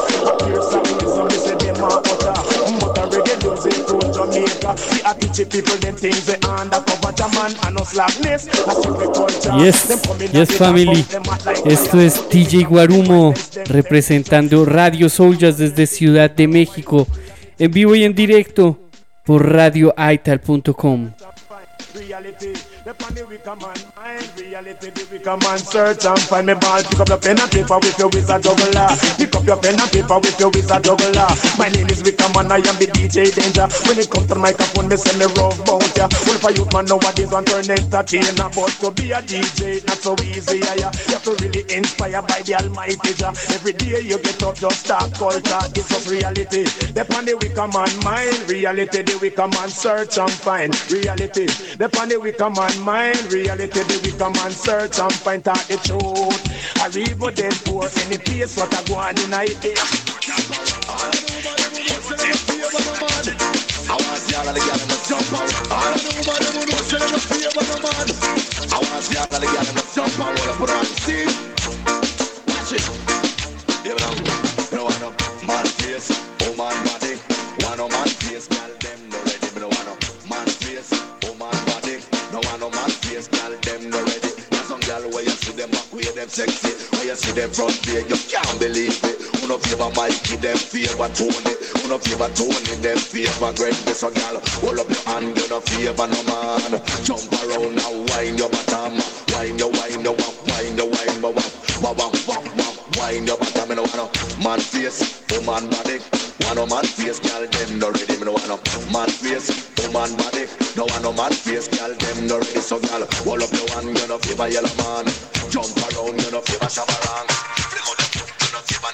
Yes, yes family. Esto es DJ Guarumo representando Radio Soldiers desde Ciudad de México, en vivo y en directo por radioaital.com. Depend the wicked man mind Reality, the wicked man search and find me ball. Pick up your pen and paper with your wizard juggler. Pick up your pen and paper with your wizard juggler. My name is Wicked Man, I am the DJ Danger. When it comes to the microphone, me say me rough bout ya. Well, for youth man nowadays to turn entertainer. But to be a DJ, not so easy, yeah, yeah. You have to really inspire by the almighty Jah Every day you get up, just start culture It's just reality. Depend the wicked man mind Reality, the wicked man search and find Reality, depend the wicked man and mind. Reality, the wicked man search and find out the truth. I read what they poor in the place, what I go on in I want y'all to get in the jump out. I don't know what I'm doing, I'm I want y'all to get in the jump out. Them front way, you can't believe it. Who no favor Mikey, them favor Tony. Who no favor Tony, them favor Greg. This a girl, hold up your hand, you no favor no man. Jump around now, wine your bottom, wine your wine your wine, wine your wine, wine, wine, wine, wine, wine your bottom. Me no want no man face, woman body. Want no man face, girl them no ready. Me no want no man face, woman body. No want no man face, girl them no ready. So girl, hold up your hand, you no favor yellow man. Jump around, you no favor shabarang. Fling out the no favor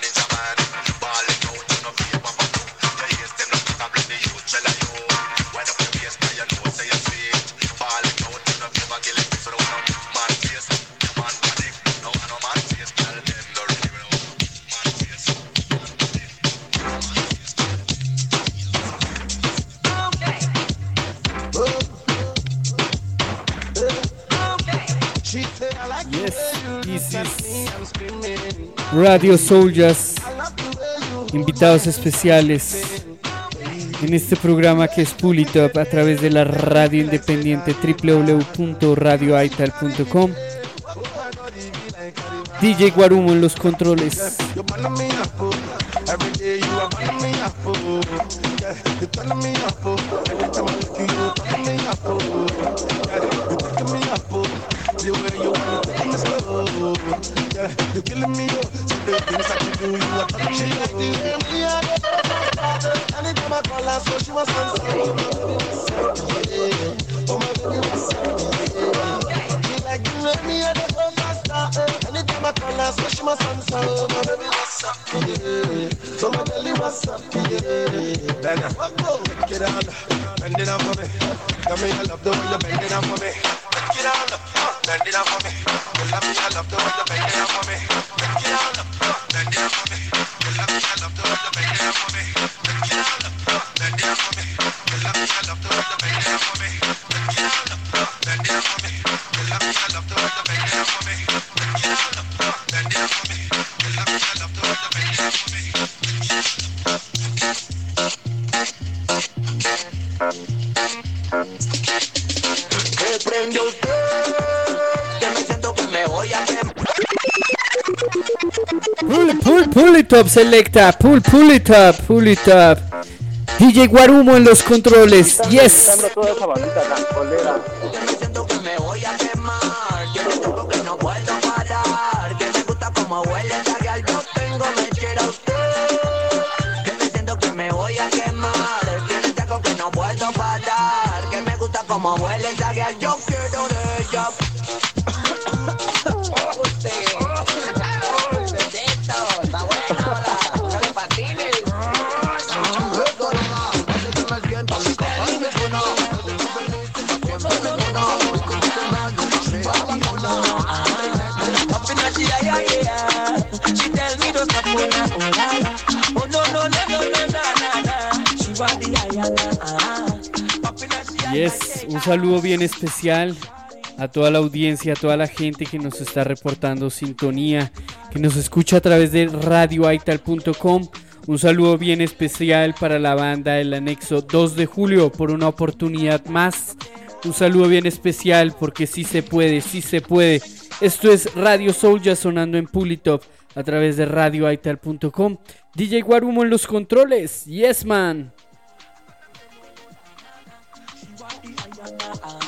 Radio Soldiers, invitados especiales en este programa que es Pulitop a través de la radio independiente www.radioaital.com. DJ Guarumo en los controles. the things that you do, you are She like the way we Anytime I call her, so she wants to send Oh, my baby, what's up? She Anytime I call her, so she must answer my baby, what's up, yeah So my belly, what's up, yeah bend it up for me Tell me you love the way you bend it up for me bend it up for me You me, love the way you bend it up for me it up, selecta. Pull, pull it up, pull it up. DJ Guarumo en los controles. Yes. esa bandita tan colera. que me un saludo bien especial a toda la audiencia, a toda la gente que nos está reportando sintonía, que nos escucha a través de radioaital.com. Un saludo bien especial para la banda El Anexo 2 de julio por una oportunidad más. Un saludo bien especial porque sí se puede, sí se puede. Esto es Radio Soul ya sonando en Pulitop a través de radioaital.com. DJ Guarumo en los controles. Yes, man. out.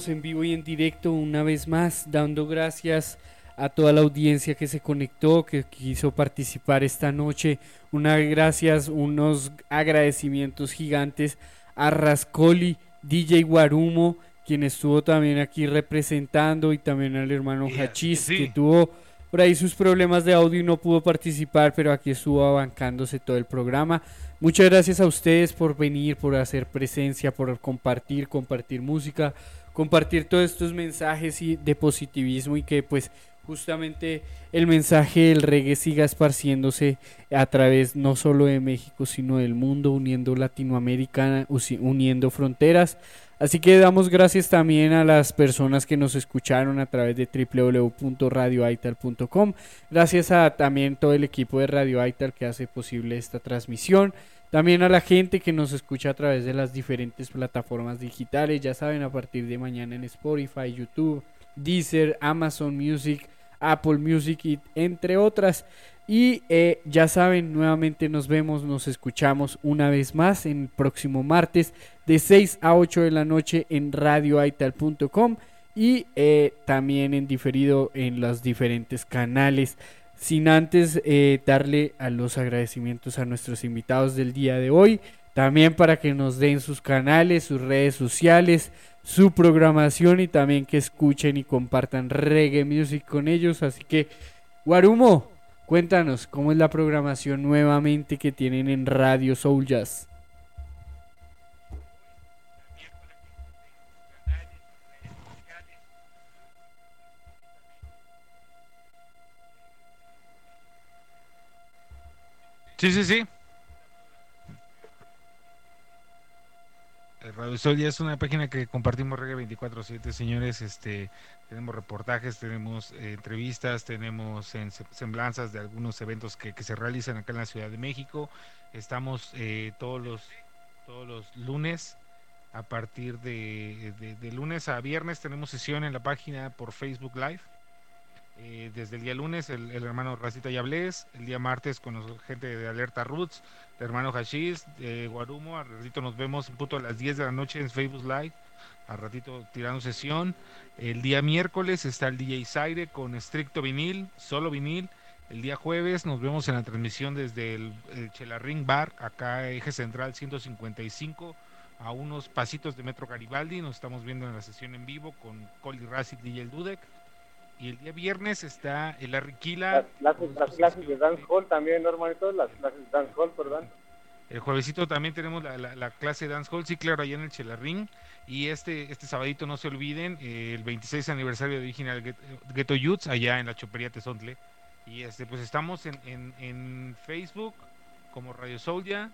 Seguimos en vivo y en directo una vez más, dando gracias a toda la audiencia que se conectó, que quiso participar esta noche. Una gracias, unos agradecimientos gigantes a Rascoli, DJ Guarumo, quien estuvo también aquí representando, y también al hermano Hachís, sí. que tuvo por ahí sus problemas de audio y no pudo participar, pero aquí estuvo abancándose todo el programa. Muchas gracias a ustedes por venir, por hacer presencia, por compartir, compartir música, compartir todos estos mensajes y de positivismo y que pues justamente el mensaje del reggae siga esparciéndose a través no solo de México, sino del mundo, uniendo Latinoamérica, uniendo fronteras. Así que damos gracias también a las personas que nos escucharon a través de www.radioaital.com. Gracias a también todo el equipo de Radio Aital que hace posible esta transmisión. También a la gente que nos escucha a través de las diferentes plataformas digitales. Ya saben, a partir de mañana en Spotify, YouTube, Deezer, Amazon Music, Apple Music y entre otras. Y eh, ya saben, nuevamente nos vemos, nos escuchamos una vez más el próximo martes de 6 a 8 de la noche en radioaital.com y eh, también en diferido en los diferentes canales. Sin antes eh, darle a los agradecimientos a nuestros invitados del día de hoy, también para que nos den sus canales, sus redes sociales, su programación y también que escuchen y compartan reggae music con ellos. Así que, Guarumo, cuéntanos cómo es la programación nuevamente que tienen en Radio Soul Jazz. Sí, sí, sí. El Radio Sol ya es una página que compartimos Reggae 24-7, señores. Este, tenemos reportajes, tenemos eh, entrevistas, tenemos en- semblanzas de algunos eventos que, se realizan acá en la Ciudad de México. Estamos eh, todos los todos los lunes a partir de- de lunes a viernes tenemos sesión en la página por Facebook Live. Eh, desde el día lunes el, hermano Racita Yablés, el día martes con gente de Alerta Roots, el hermano Hashish, de Guarumo, al ratito nos vemos un punto a las 10 de la noche en Facebook Live, al ratito tirando sesión. El día miércoles está el DJ Zaire con estricto vinil, solo vinil. El día jueves nos vemos en la transmisión desde el, el Chelarring Bar, acá eje central 155, a unos pasitos de Metro Garibaldi. Nos estamos viendo en la sesión en vivo con Coli Racic, DJ El Dudek. Y el día viernes está el Arriquila. Las, clases- las clases de dancehall también, ¿no, hermanito? Las clases de dancehall, perdón. El juevesito también tenemos la, la- la clase de dancehall, sí, claro, allá en el Chelarring. Y este, este sabadito, no se olviden, eh, el 26 aniversario de Original Ghetto Youths, allá en la Chopería Tezontle. Y este, pues estamos en, en, en Facebook como Radio Soulja.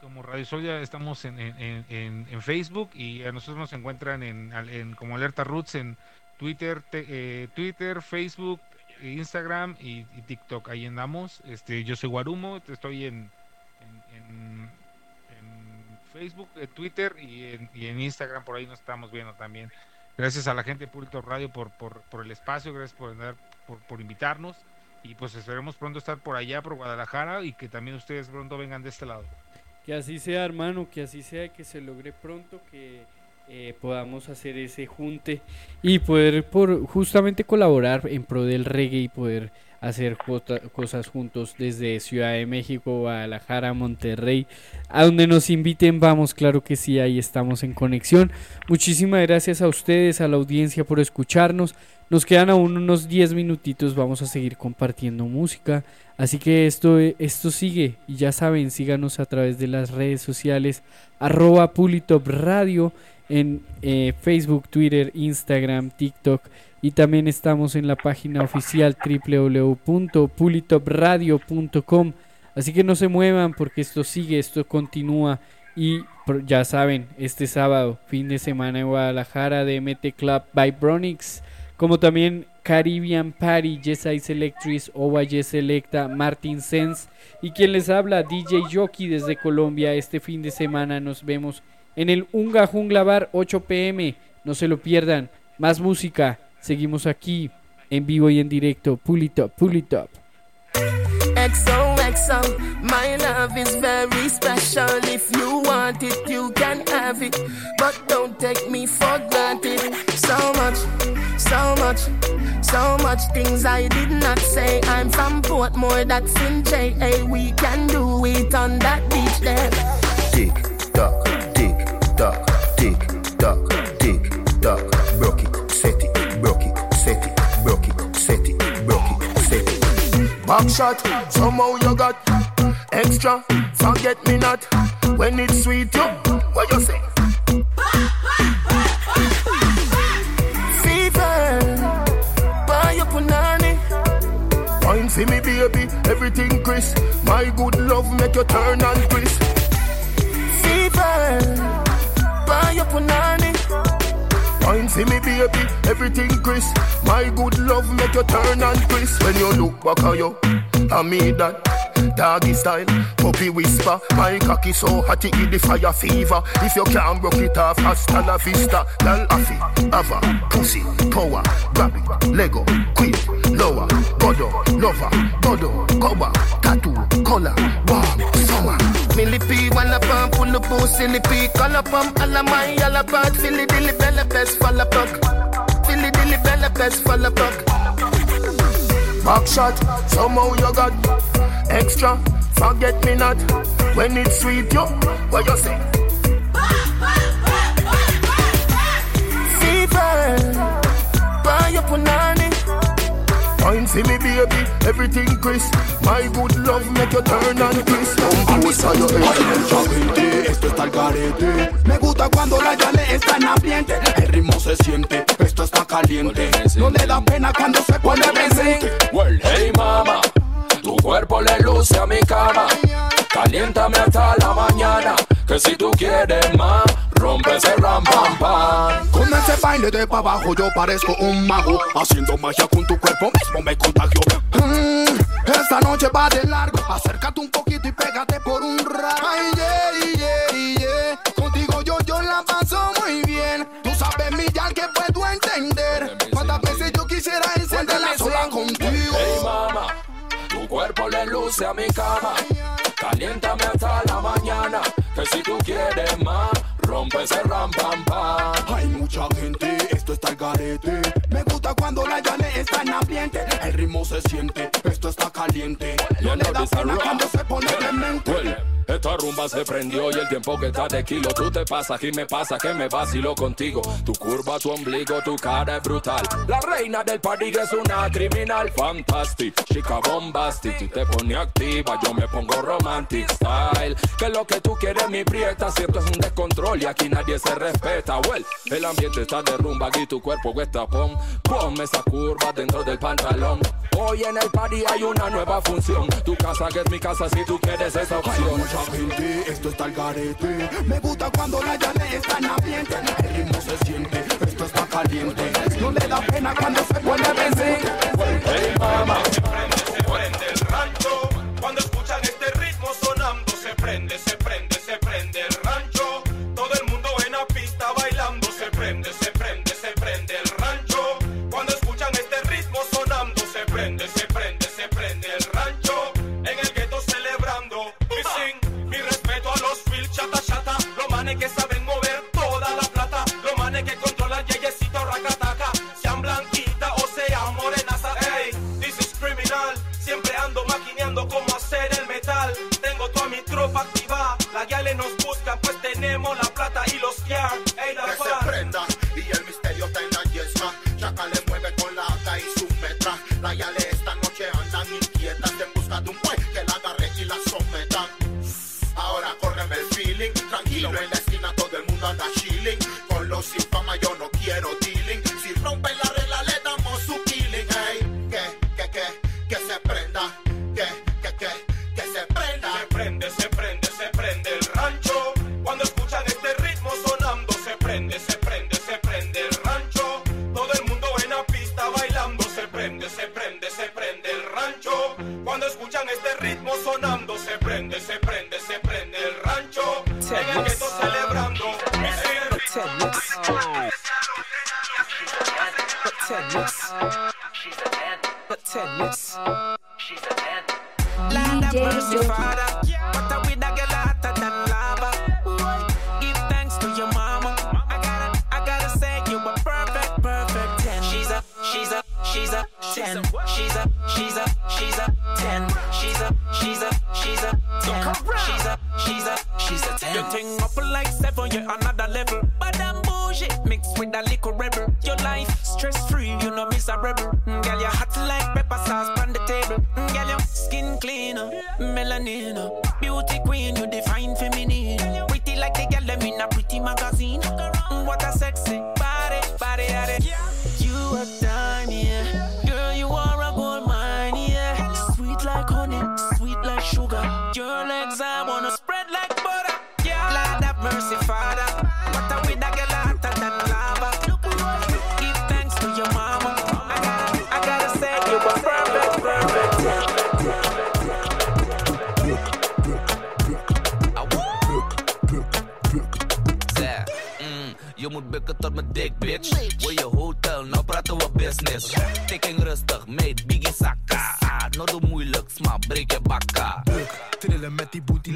Como Radio Soulja estamos en, en, en- Facebook y a nosotros nos encuentran en, como Alerta Roots en Twitter, te- eh, Twitter, Facebook, Instagram y, TikTok. Ahí andamos. Este, yo soy Guarumo, estoy en, Facebook, en Twitter y en, y en Instagram. Por ahí nos estamos viendo también. Gracias a la gente de Público Radio por, por, por el espacio, gracias por, andar- por, por invitarnos. Y pues esperemos pronto estar por allá, por Guadalajara, y que también ustedes pronto vengan de este lado. Que así sea, hermano, que así sea, que se logre pronto, que eh, podamos hacer ese junte y poder por justamente colaborar en pro del reggae y poder hacer cosas juntos desde Ciudad de México, Guadalajara, Monterrey, a donde nos inviten, vamos, claro que sí, ahí estamos en conexión. Muchísimas gracias a ustedes, a la audiencia por escucharnos. Nos quedan aún unos 10 minutitos, vamos a seguir compartiendo música. Así que esto, esto sigue y ya saben, síganos a través de las redes sociales arroba Pulitop Radio en eh, Facebook, Twitter, Instagram, TikTok y también estamos en la página oficial www.pulitopradio.com. Así que no se muevan porque esto sigue, esto continúa y ya saben, este sábado, fin de semana en Guadalajara de MT Club by Bronix, como también Caribbean Party, Yes Ice Electric, Owa Yes Selecta, Martin Sense y quien les habla, DJ Jockey desde Colombia. Este fin de semana nos vemos en el Unga Jungla Bar 8 pm. No se lo pierdan. Más música. Seguimos aquí en vivo y en directo. Pull it up, pull it up. XOXO, my love is very special. If you want it, you can have it. But don't take me for granted. So much, so much, so much things I did not say. I'm from Portmore, that's in JA. We can do it on that beach there. Tick tock, tick tock, tick tock, tick tock. Back shot, somehow you got extra. Forget me not when it's sweet. You, what you say? Fever, buy your punani. Wine for me, baby, everything crisp. My good love make you turn and crisp. Fever, buy your punani. Wine for me, baby, everything crisp. My good love make you turn and crisp. When you look back at you, I mean that. Doggy style, puppy whisper. My cocky so hot it the fire fever. If you can't broke it off, hasta la vista. Girl, affy, ava, pussy, power, grab it, Lego, quick, lower, godo, lover, godo, cover, tattoo, color, warm, summer. Millipede, wanna pump, pull up, pussy, lippy, color pump, all of my, all about, Philly, dilly, bella, best, fall apart. Philly, dilly, bella, best, fall apart. Back shot, somehow you got extra. Forget me not when it's sweet, yo. What you say? Fever, buy your punani. Wine for me, baby, everything crisp. My good love make you turn and crisp. Compose a your Gente, esto está al garete. Me gusta cuando la llave está en ambiente. El ritmo se siente, esto está caliente. No le da pena cuando se pone presente. Well, hey mama, Tu cuerpo le luce a mi cama. Caliéntame hasta la mañana. Que si tú quieres más, rompe ese ram pam pam. Con ese baile de pa' abajo yo parezco un mago Haciendo magia con tu cuerpo mismo me contagio Mm, Esta noche va de largo Acércate un poquito y pégate por un rato Ay, yeah, yeah, yeah Contigo yo, yo la paso muy bien Tú sabes, mi ya que puedo entender Cuántas veces yo quisiera encenderla sola contigo Hey mama, tu cuerpo le luce a mi cama. Caliéntame hasta la mañana. Que si tú quieres más, rompe ese ram pam pam. Hay mucha gente, esto está el garete. Me gusta cuando la llane está en ambiente. El ritmo se siente, esto está caliente. No le da pena cuando se pone demente Esta rumba se prendió y el tiempo que está de kilo Tú te pasas y me pasa que me vacilo contigo. Tu curva, tu ombligo, tu cara es brutal. La reina del party es una criminal Fantastic, chica bombastic Si te pone activa yo me pongo romantic style. Que lo que tú quieres mi prieta Siempre es un descontrol y aquí nadie se respeta. Well, el ambiente está de rumba y tu cuerpo está pom Ponme esa curva dentro del pantalón. Hoy en el party hay una nueva función. Tu casa que es mi casa si tú quieres esa opción esto está el garete. Me gusta cuando la llane está en ambiente. El ritmo se siente, esto está caliente. No le da pena cuando se pone demente Hey mama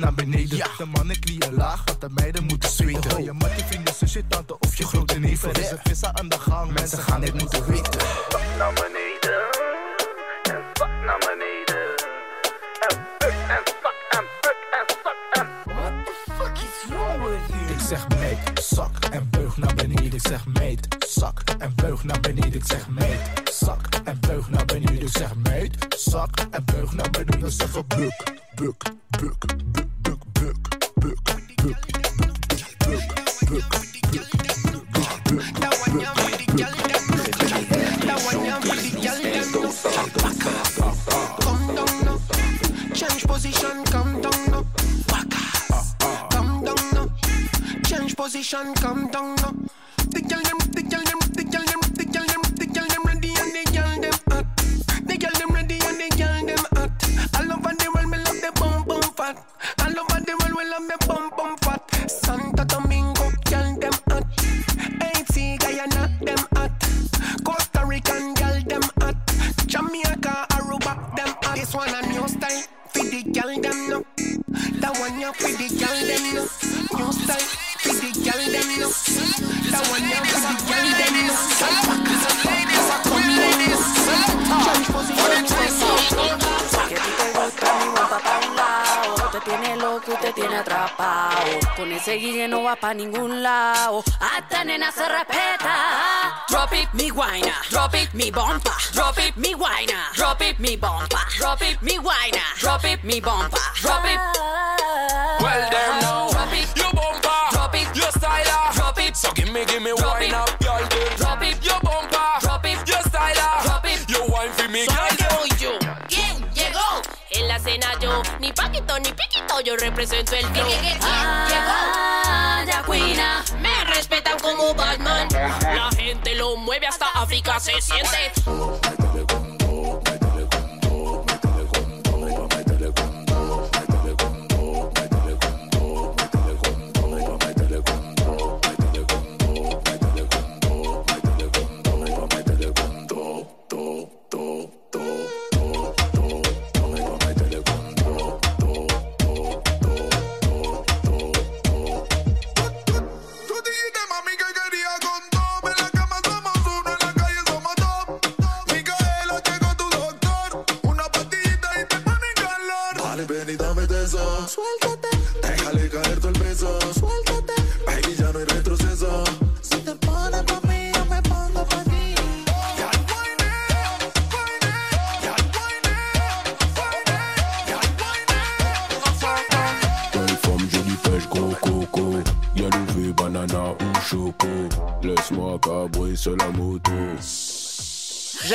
naar beneden. De mannen knieën laag, want de meiden moeten zweten. Wil je mattie, vrienden, zusje, tante of je grote neef. Er is een vissa aan de gang, mensen gaan dit moeten weten. Naar beneden. En zak naar beneden. En fuck en zak en fuck en zak en. What the fuck is wrong with you? Ik zeg meet, zak en beug naar beneden. Ik zeg meet, zak en beug naar beneden. Ik zeg meet, zak en beug naar beneden. Ik zeg meet, zak en beug naar beneden. Ik zeg buk, buk, buk, buk, position, come down now. Pa' ningún lado Hasta nena se respeta Drop it, mi guayna Drop it, mi bomba Drop it, mi guayna Drop it, mi bomba Drop it, mi guayna Drop it, mi bomba Drop it Well, them know. Drop it, Your bumper. Drop it, Your styler. Drop it, So give me, give me Drop wine it. up, girl. Drop it, Your bumper. Drop it, Your styler. Drop it. Your wine for me, girl. En la cena yo, ni paquito ni piquito, yo represento el flow. Ah, llegó? Me respetan como Batman. La gente lo mueve hasta África se siente.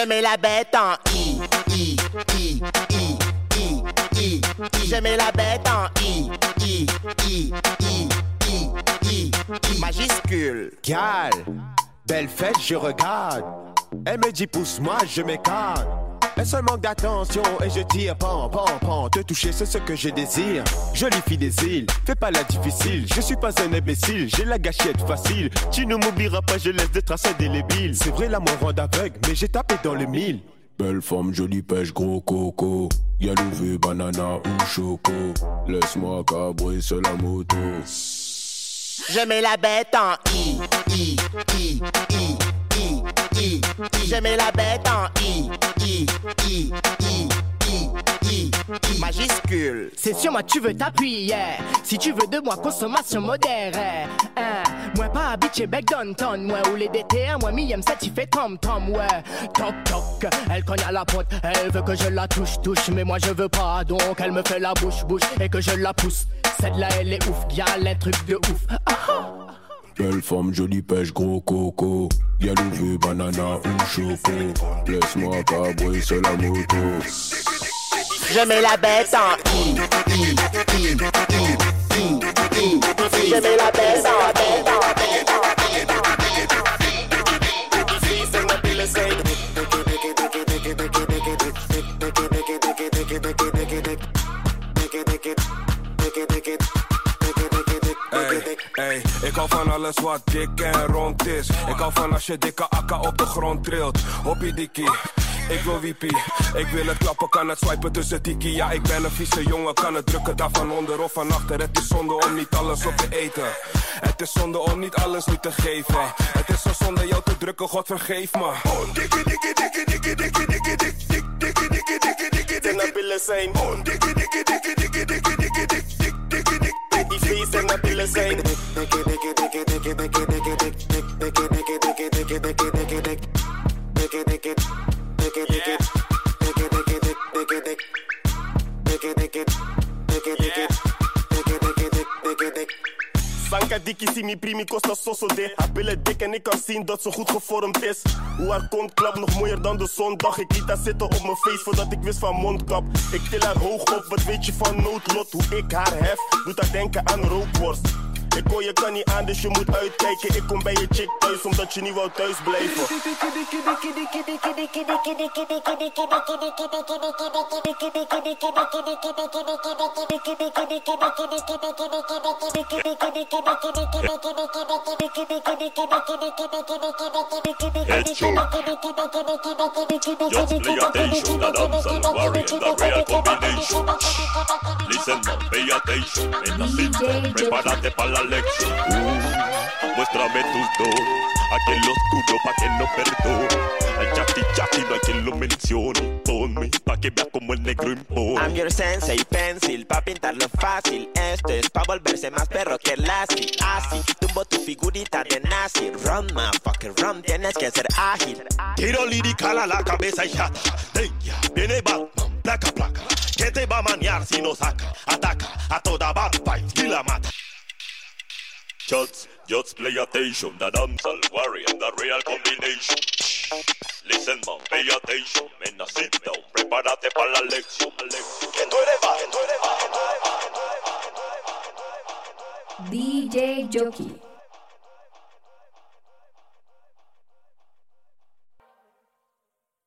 Je mets la bête en I, I, I, I, I, I, I. Je mets la bête en I, I, I, I, I, I, I. Majuscule. Gal, belle fête, je regarde. Elle me dit pousse-moi, je m'écarte. Elle seul manque d'attention et je tire pan, pan, pan. Te toucher, c'est ce que je désire. Jolie fille des îles, fais pas la difficile. Je suis pas un imbécile, j'ai la gâchette facile. Tu ne m'oublieras pas, je laisse des traces indélébiles. C'est vrai, l'amour rend aveugle, mais j'ai tapé dans le mille. Belle femme, jolie pêche, gros coco. Y'a levé, banana ou choco. Laisse-moi cabrer sur la moto. Je mets la bête en I, I, I, I, Mets la bête en I, I, I, I, I, I, I. Majuscule. C'est sur moi tu veux t'appuyer. Si tu veux de moi consommation modérée. Hein. Moi pas habitué bec downtown Moi ou les DTR Moi mi aime ça tu fais tom tom ouais. Toc toc Elle cogne à la porte. Elle veut que je la touche touche. Mais moi je veux pas donc elle me fait la bouche bouche. Et que je la pousse. Celle-là elle est ouf. Y'a les trucs de ouf. Ah, ah. Belle femme, jolie pêche, gros coco. Y'a levé, banana ou choco. Laisse-moi cabrer sur la moto. Je mets la bête en I, I, I, I, I, I. Je mets la bête en bête Ey, ik hou van alles wat dik en rond is. Ik hou van als je dikke akka op de grond trilt. Hoppie dikkie. Ik wil wiepie, ik wil het klappen, kan het swipen tussen dikkie Ja, ik ben een vieze jongen, kan het drukken daar van onder of van achter Het is zonde om niet alles op te eten Het is zonde om niet alles nu te geven Het is zo zonde jou te drukken, God vergeef me Oh, dikkie, dikkie, dikkie, dikkie, dikkie, dikkie, dik, dik, dikkie, dikkie, dikkie, dikkie, dik En pillen zijn Oh, dikkie, dikkie, dikkie, dikkie, dikkie, dikkie, dik, dik, dikkie, please send my pillow saying Sanka dikkie, zie mi primi, kost als sosso de. Haar billen dik en ik kan zien dat ze goed gevormd is. Hoe haar kont klap, nog mooier dan de zondag. Ik liet haar zitten op mijn face voordat ik wist van mondkap. Ik til haar hoog op, wat weet je van noodlot? Hoe ik haar hef, doet haar denken aan rookworst. Ik hoor je kan niet aan, dus je moet uitkijken. Ik kom bij je chick thuis, omdat je niet wou thuis blijven. The real combination. Listen, pay attention. En la cinta, prepárate para la lección. Uh, muéstrame tus dos. Aquel oscuro pa' que no perdone. Al chati chati no hay quien lo mencione. Ponme pa' que veas como el negro impone. I'm your sensei pencil, pa' pintarlo fácil. Esto es pa' volverse más perro que Lassie. Así, tumbo tu figurita de nazi. Run, motherfucker, run, tienes que ser ágil. Tiro lirical a la cabeza y jata. Deña, viene Batman, placa, placa. ¿Qué te va a manear si no saca? Ataca a toda Batman y la mata. Shots, just play attention. The dancehall warrior, the real combination. Listen, man, pay attention. Mena, sit down, prepárate para la lección. DJ Jockey.